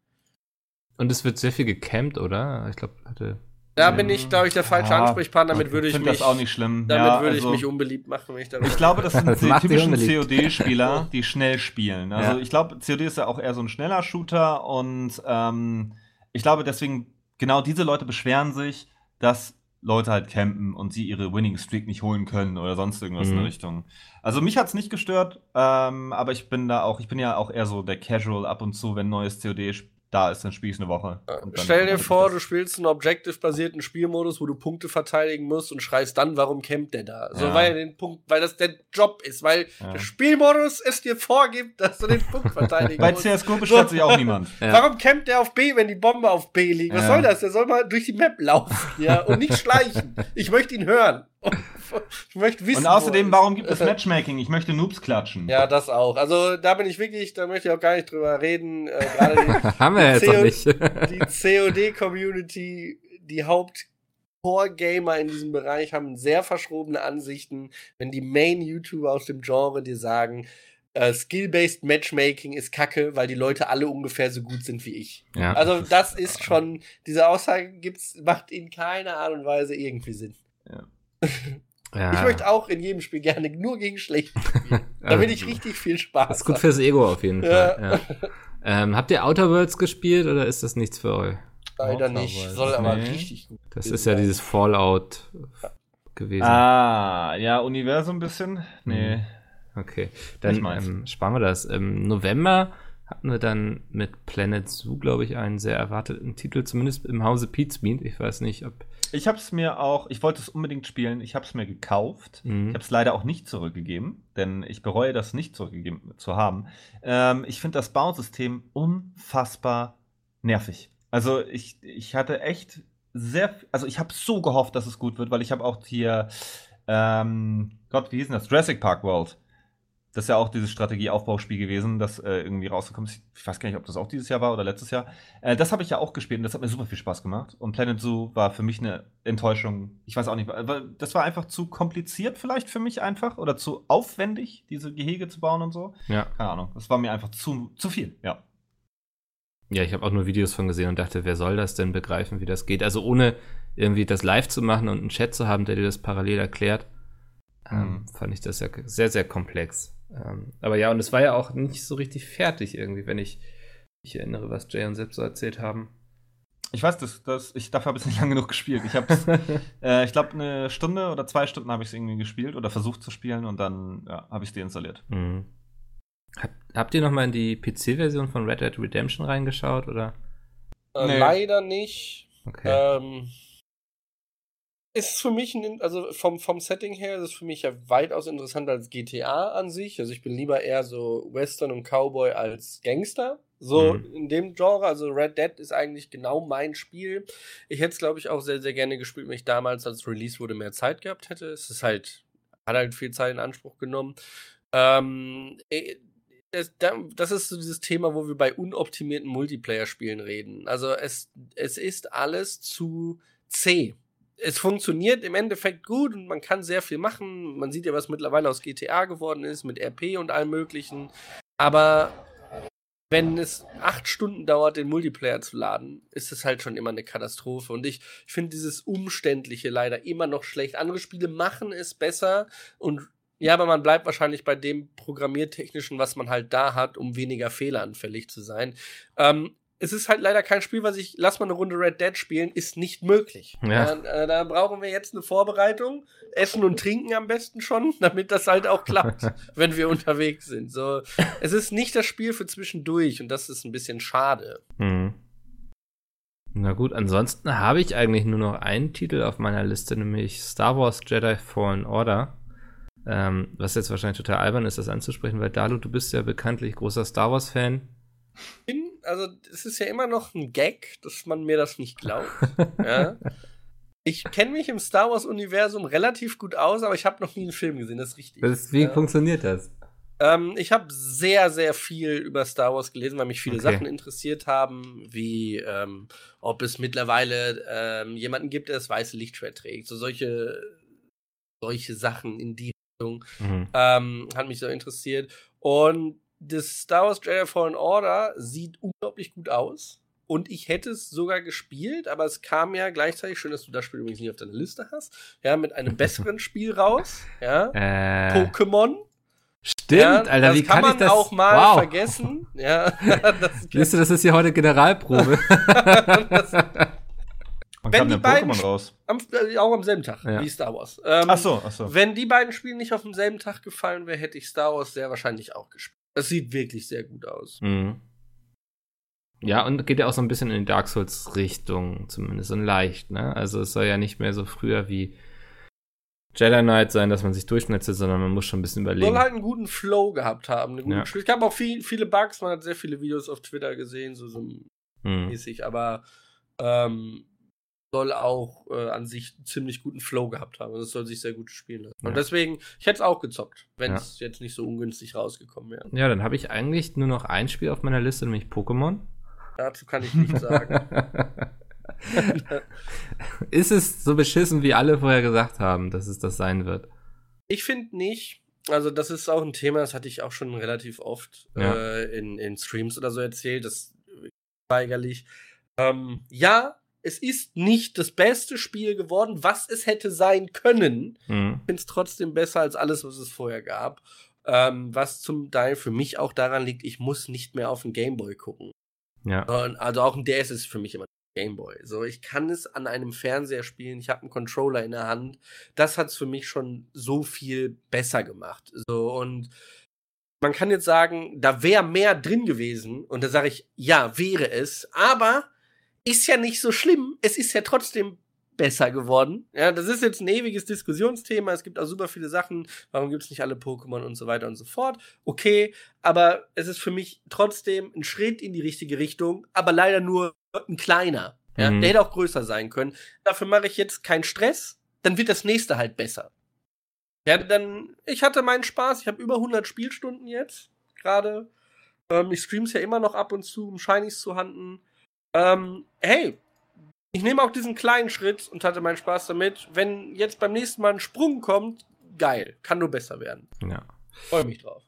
Und es wird sehr viel gecampt, oder? Ich glaube, hatte. Da bin ich, glaube ich, der falsche ja, Ansprechpartner. Damit würde ich, ich mich. das auch nicht schlimm. Damit ja, würde also, ich mich unbeliebt machen, wenn ich darüber. Ich glaube, das sind das die typischen COD-Spieler, die schnell spielen. Also ja. ich glaube, COD ist ja auch eher so ein schneller Shooter und ähm, ich glaube, deswegen genau diese Leute beschweren sich, dass Leute halt campen und sie ihre Winning Streak nicht holen können oder sonst irgendwas mhm. in der mhm. Richtung. Also mich hat's nicht gestört, ähm, aber ich bin da auch, ich bin ja auch eher so der Casual ab und zu, wenn neues COD da ist, dann spiele ich eine Woche. Stell dir vor, du spielst einen Objective-basierten Spielmodus, wo du Punkte verteidigen musst und schreist dann, warum campt der da? So, ja. weil den Punkt, weil das der Job ist, weil ja. der Spielmodus es dir vorgibt, dass du den Punkt verteidigen musst. Bei CSGO beschwert sich auch niemand. Ja. Warum campt der auf B, wenn die Bombe auf B liegt? Was soll das? Der soll mal durch die Map laufen, ja, und nicht schleichen. Ich möchte ihn hören. Ich möchte wissen. Und außerdem, warum gibt es Matchmaking? Ich möchte Noobs klatschen. Ja, das auch. Also da bin ich wirklich, da möchte ich auch gar nicht drüber reden. Äh, die, Haben wir jetzt noch nicht. die COD-Community, die Haupt Core-Gamer in diesem Bereich haben sehr verschrobene Ansichten. Wenn die Main-YouTuber aus dem Genre dir sagen, äh, Skill-based Matchmaking ist kacke, weil die Leute alle ungefähr so gut sind wie ich. Ja. Also das ist schon, diese Aussage gibt's, macht in keiner Art und Weise irgendwie Sinn. Ja. Ja. Ich möchte auch in jedem Spiel gerne nur gegen Schlechte spielen. damit ich richtig viel Spaß Das ist gut habe. fürs Ego auf jeden Ja. Fall. Ja. Ähm, habt ihr Outer Worlds gespielt oder ist das nichts für euch? Leider Outer nicht. Worlds, Soll aber nee. richtig gut Das ist ja sein. dieses Fallout gewesen. Ah, ja, Universum ein bisschen? Nee. Okay, Ich dann ähm, sparen wir das. Im November hatten wir dann mit Planet Zoo, glaube ich, einen sehr erwarteten Titel, zumindest im Hause Pizmeet. Ich weiß nicht, ob. Ich habe es mir auch, ich wollte es unbedingt spielen, ich habe es mir gekauft. Mhm. Ich habe es leider auch nicht zurückgegeben, denn ich bereue das nicht zurückgegeben zu haben. Ähm, ich finde das Bounce-System unfassbar nervig. Also ich, ich hatte echt sehr, also ich habe so gehofft, dass es gut wird, weil ich habe auch hier, ähm, Gott, wie hieß denn das? Jurassic Park World. Das ist ja auch dieses Strategieaufbauspiel gewesen, das äh, irgendwie rausgekommen ist. Ich weiß gar nicht, ob das auch dieses Jahr war oder letztes Jahr. Äh, das habe ich ja auch gespielt und das hat mir super viel Spaß gemacht. Und Planet Zoo war für mich eine Enttäuschung. Ich weiß auch nicht, das war einfach zu kompliziert vielleicht für mich einfach oder zu aufwendig, diese Gehege zu bauen und so. Ja. Keine Ahnung. Das war mir einfach zu, zu viel, ja. Ja, ich habe auch nur Videos von gesehen und dachte, wer soll das denn begreifen, wie das geht? Also ohne irgendwie das live zu machen und einen Chat zu haben, der dir das parallel erklärt, ähm, Mhm. fand ich das ja sehr, sehr komplex. Ähm, aber ja, und es war ja auch nicht so richtig fertig irgendwie, wenn ich mich erinnere, was Jay und Sepp so erzählt haben. Ich weiß, das, das, ich, dafür habe ich nicht lange genug gespielt. Ich habe äh, ich glaube, eine Stunde oder zwei Stunden habe ich es irgendwie gespielt oder versucht zu spielen und dann ja, habe ich es deinstalliert. Mhm. Hab, habt ihr noch mal in die PC-Version von Red Dead Redemption reingeschaut oder? Äh, Nee. Leider nicht. Okay. Ähm, ist für mich, ein, also vom, vom Setting her, ist es für mich ja weitaus interessanter als GTA an sich. Also ich bin lieber eher so Western und Cowboy als Gangster. So Mhm. in dem Genre. Also Red Dead ist eigentlich genau mein Spiel. Ich hätte es, glaube ich, auch sehr, sehr gerne gespielt, wenn ich damals, als Release wurde, mehr Zeit gehabt hätte. Es ist halt, hat halt viel Zeit in Anspruch genommen. Ähm, äh, das, da- das ist so dieses Thema, wo wir bei unoptimierten Multiplayer-Spielen reden. Also es, es ist alles zu zäh. Es funktioniert im Endeffekt gut und man kann sehr viel machen. Man sieht ja, was mittlerweile aus GTA geworden ist, mit RP und allem möglichen. Aber wenn es acht Stunden dauert, den Multiplayer zu laden, ist es halt schon immer eine Katastrophe. Und ich, ich finde dieses Umständliche leider immer noch schlecht. Andere Spiele machen es besser und ja, aber man bleibt wahrscheinlich bei dem Programmiertechnischen, was man halt da hat, um weniger fehleranfällig zu sein. Ähm, es ist halt leider kein Spiel, was ich, lass mal eine Runde Red Dead spielen, ist nicht möglich. Ja. Da, äh, da brauchen wir jetzt eine Vorbereitung. Essen und trinken am besten schon, damit das halt auch klappt, wenn wir unterwegs sind. So, es ist nicht das Spiel für zwischendurch und das ist ein bisschen schade. Mhm. Na gut, ansonsten habe ich eigentlich nur noch einen Titel auf meiner Liste, nämlich Star Wars Jedi Fallen Order. Ähm, was jetzt wahrscheinlich total albern ist, das anzusprechen, weil Dalu, du bist ja bekanntlich großer Star Wars-Fan. Bin, also, es ist ja immer noch ein Gag, dass man mir das nicht glaubt. ja. Ich kenne mich im Star Wars-Universum relativ gut aus, aber ich habe noch nie einen Film gesehen, das ist richtig. Wie ja. funktioniert das? Ähm, ich habe sehr, sehr viel über Star Wars gelesen, weil mich viele Okay. Sachen interessiert haben, wie ähm, ob es mittlerweile ähm, jemanden gibt, der das weiße Lichtschwert trägt. So solche, solche Sachen in die Richtung Mhm. ähm, hat mich so interessiert. Und das Star Wars Jedi Fallen Order sieht unglaublich gut aus. Und ich hätte es sogar gespielt, aber es kam ja gleichzeitig, schön, dass du das Spiel übrigens nicht auf deiner Liste hast, ja, mit einem besseren Spiel raus, ja, Äh, Pokémon. stimmt, Ja, Alter, das wie kann, man ich das auch mal wow. vergessen. Ja, das, Siehst du, das ist hier heute Generalprobe. das, Und Wenn kam die beiden Pokémon raus. am, äh, auch am selben Tag Ja. wie Star Wars. Ähm, Ach so, ach so. Wenn die beiden Spiele nicht auf demselben Tag gefallen wäre, hätte ich Star Wars sehr wahrscheinlich auch gespielt. Das sieht wirklich sehr gut aus. Mhm. Ja, und geht ja auch so ein bisschen in die Dark Souls-Richtung, zumindest so leicht, ne? Also es soll ja nicht mehr so früher wie Jedi Knight sein, dass man sich durchnetzelt, sondern man muss schon ein bisschen überlegen. Soll halt einen guten Flow gehabt haben. Einen guten Ja. Es gab auch viel, viele Bugs, man hat sehr viele Videos auf Twitter gesehen, so, so Mhm. mäßig, aber ähm, soll auch äh, an sich einen ziemlich guten Flow gehabt haben. Das soll sich sehr gut spielen lassen. Ja. Und deswegen, ich hätte es auch gezockt, wenn es ja. jetzt nicht so ungünstig rausgekommen wäre. Ja, dann habe ich eigentlich nur noch ein Spiel auf meiner Liste, nämlich Pokémon. Dazu kann ich nichts sagen. Ist es so beschissen, wie alle vorher gesagt haben, dass es das sein wird? Ich finde nicht. Also, das ist auch ein Thema, das hatte ich auch schon relativ oft ja. äh, in, in Streams oder so erzählt. Das weigerlich. Ähm, ja, es ist nicht das beste Spiel geworden, was es hätte sein können. Mhm. Ich finde es trotzdem besser als alles, was es vorher gab. Ähm, was zum Teil für mich auch daran liegt, ich muss nicht mehr auf den Gameboy gucken. Ja. Also auch ein DS ist für mich immer Gameboy. So, ich kann es an einem Fernseher spielen, ich habe einen Controller in der Hand. Das hat es für mich schon so viel besser gemacht. So, und man kann jetzt sagen, da wäre mehr drin gewesen. Und da sage ich, ja, wäre es. Aber ist ja nicht so schlimm. Es ist ja trotzdem besser geworden. Ja, das ist jetzt ein ewiges Diskussionsthema. Es gibt auch super viele Sachen. Warum gibt es nicht alle Pokémon und so weiter und so fort? Okay, aber es ist für mich trotzdem ein Schritt in die richtige Richtung, aber leider nur ein kleiner. Ja, mhm. der hätte auch größer sein können. Dafür mache ich jetzt keinen Stress. Dann wird das nächste halt besser. Ja, dann, ich hatte meinen Spaß. Ich habe über 100 Spielstunden jetzt. Gerade. Ähm, ich stream's ja immer noch ab und zu, um Shinies zu handeln. Ähm, hey, ich nehme auch diesen kleinen Schritt und hatte meinen Spaß damit. Wenn jetzt beim nächsten Mal ein Sprung kommt, geil. Kann nur besser werden. Ja. Freue mich drauf.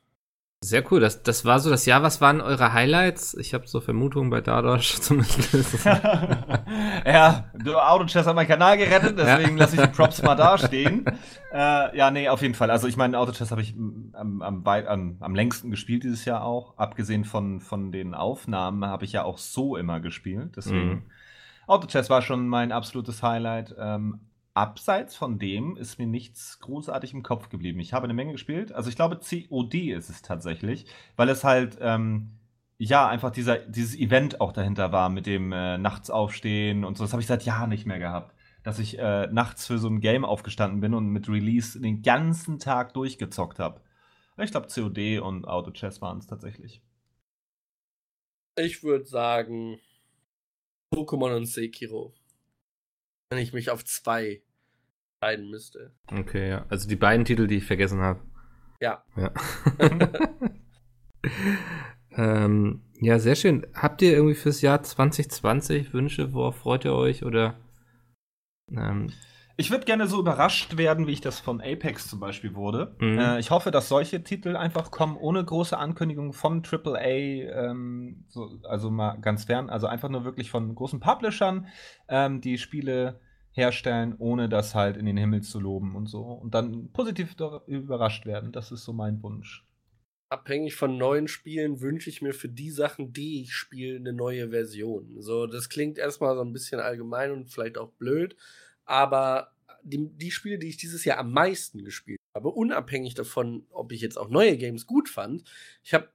Sehr cool. Das, das war so das Jahr. Was waren eure Highlights? Ich habe so Vermutungen bei Dadosh zumindest. ja, du Autochess hat meinen Kanal gerettet, deswegen ja. lasse ich die Props mal dastehen. äh, ja, nee, auf jeden Fall. Also ich meine, Autochess habe ich am, am, am, am längsten gespielt dieses Jahr auch. Abgesehen von, von den Aufnahmen habe ich ja auch so immer gespielt. Deswegen. Mhm. Autochess war schon mein absolutes Highlight. Ähm, abseits von dem ist mir nichts großartig im Kopf geblieben. Ich habe eine Menge gespielt. Also ich glaube, COD ist es tatsächlich, weil es halt, ähm, ja, einfach dieser, dieses Event auch dahinter war mit dem äh, Nachts und so. Das habe ich seit Jahren nicht mehr gehabt. Dass ich äh, nachts für so ein Game aufgestanden bin und mit Release den ganzen Tag durchgezockt habe. Ich glaube, COD und Auto Chess waren es tatsächlich. Ich würde sagen, Pokémon und Sekiro wenn ich mich auf zwei entscheiden müsste. Okay, ja. Also die beiden Titel, die ich vergessen habe. Ja. Ja. ähm, ja, sehr schön. Habt ihr irgendwie fürs Jahr 2020 Wünsche? Worauf freut ihr euch? Oder ähm, ich würde gerne so überrascht werden, wie ich das von Apex zum Beispiel wurde. Mhm. Äh, ich hoffe, dass solche Titel einfach kommen ohne große Ankündigung von AAA, ähm, so, also mal ganz fern, also einfach nur wirklich von großen Publishern, ähm, die Spiele herstellen, ohne das halt in den Himmel zu loben und so. Und dann positiv überrascht werden. Das ist so mein Wunsch. Abhängig von neuen Spielen wünsche ich mir für die Sachen, die ich spiele, eine neue Version. So, das klingt erstmal so ein bisschen allgemein und vielleicht auch blöd, aber die, die Spiele, die ich dieses Jahr am meisten gespielt habe, unabhängig davon, ob ich jetzt auch neue Games gut fand, ich habe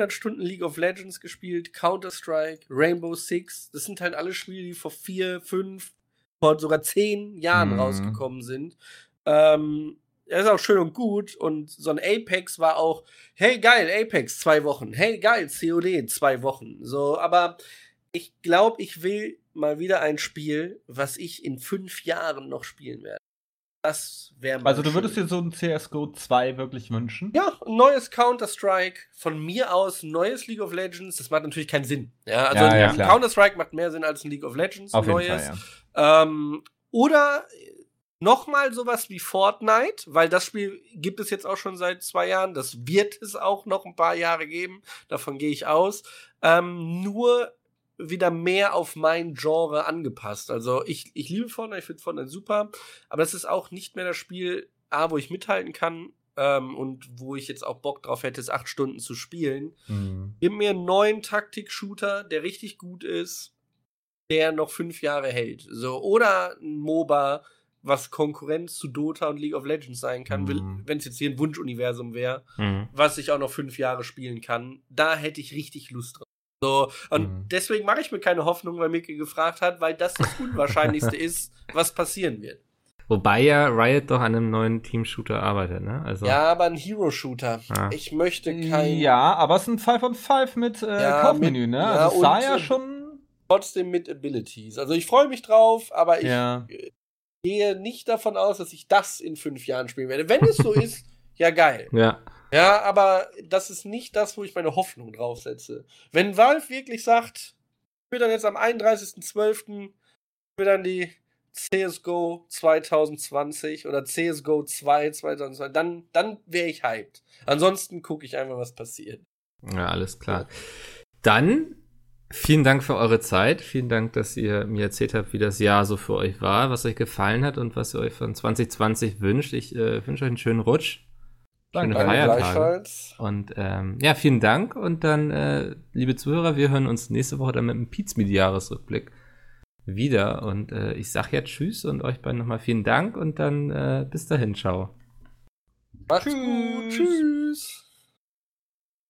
100 Stunden League of Legends gespielt, Counter-Strike, Rainbow Six. Das sind halt alle Spiele, die vor vier, fünf, vor sogar zehn Jahren mhm. rausgekommen sind. Ähm, das ist auch schön und gut. Und so ein Apex war auch, hey geil, Apex, zwei Wochen. Hey geil, COD, zwei Wochen. So, aber ich glaube, ich will mal wieder ein Spiel, was ich in fünf Jahren noch spielen werde. Das wäre Also du würdest dir so ein CSGO 2 wirklich wünschen? Ja, ein neues Counter-Strike, von mir aus ein neues League of Legends, das macht natürlich keinen Sinn. Ja, also ja, ja, Counter-Strike macht mehr Sinn als ein League of Legends, Auf neues. Fall, ja. ähm, oder nochmal sowas wie Fortnite, weil das Spiel gibt es jetzt auch schon seit zwei Jahren, das wird es auch noch ein paar Jahre geben, davon gehe ich aus. Ähm, nur wieder mehr auf mein Genre angepasst. Also ich, ich liebe Fortnite, ich finde Fortnite super, aber das ist auch nicht mehr das Spiel, A, wo ich mithalten kann ähm, und wo ich jetzt auch Bock drauf hätte, es acht Stunden zu spielen. Mhm. Gib mir einen neuen Taktik-Shooter, der richtig gut ist, der noch fünf Jahre hält. So, oder ein MOBA, was Konkurrenz zu Dota und League of Legends sein kann, mhm. wenn es jetzt hier ein Wunschuniversum wäre, mhm. was ich auch noch fünf Jahre spielen kann. Da hätte ich richtig Lust drauf. So, und mhm. deswegen mache ich mir keine Hoffnung, weil Mickey gefragt hat, weil das das Unwahrscheinlichste ist, was passieren wird. Wobei ja Riot doch an einem neuen Team-Shooter arbeitet, ne? Also ja, aber ein Hero-Shooter. Ah. Ich möchte kein. Ja, aber es ist ein 5 on 5 mit äh, ja, Kaufmenü, ne? Ja, also es sah ja schon trotzdem mit Abilities. Also ich freue mich drauf, aber ich Ja. gehe nicht davon aus, dass ich das in fünf Jahren spielen werde. Wenn es so ist, ja geil. Ja. Ja, aber das ist nicht das, wo ich meine Hoffnung draufsetze. Wenn Valve wirklich sagt, ich will dann jetzt am 31.12. will dann die CSGO 2020 oder CSGO 2 2020, dann, dann wäre ich hyped. Ansonsten gucke ich einfach, was passiert. Ja, alles klar. Dann vielen Dank für eure Zeit. Vielen Dank, dass ihr mir erzählt habt, wie das Jahr so für euch war, was euch gefallen hat und was ihr euch von 2020 wünscht. Ich äh, wünsche euch einen schönen Rutsch. Schöne Danke. Feiertage. Gleichfalls. Und ähm, ja, vielen Dank. Und dann, äh, liebe Zuhörer, wir hören uns nächste Woche dann mit einem Pizmedia-Jahresrückblick wieder. Und äh, ich sag jetzt Tschüss und euch beiden nochmal vielen Dank und dann äh, bis dahin, ciao. Macht's gut. Tschüss.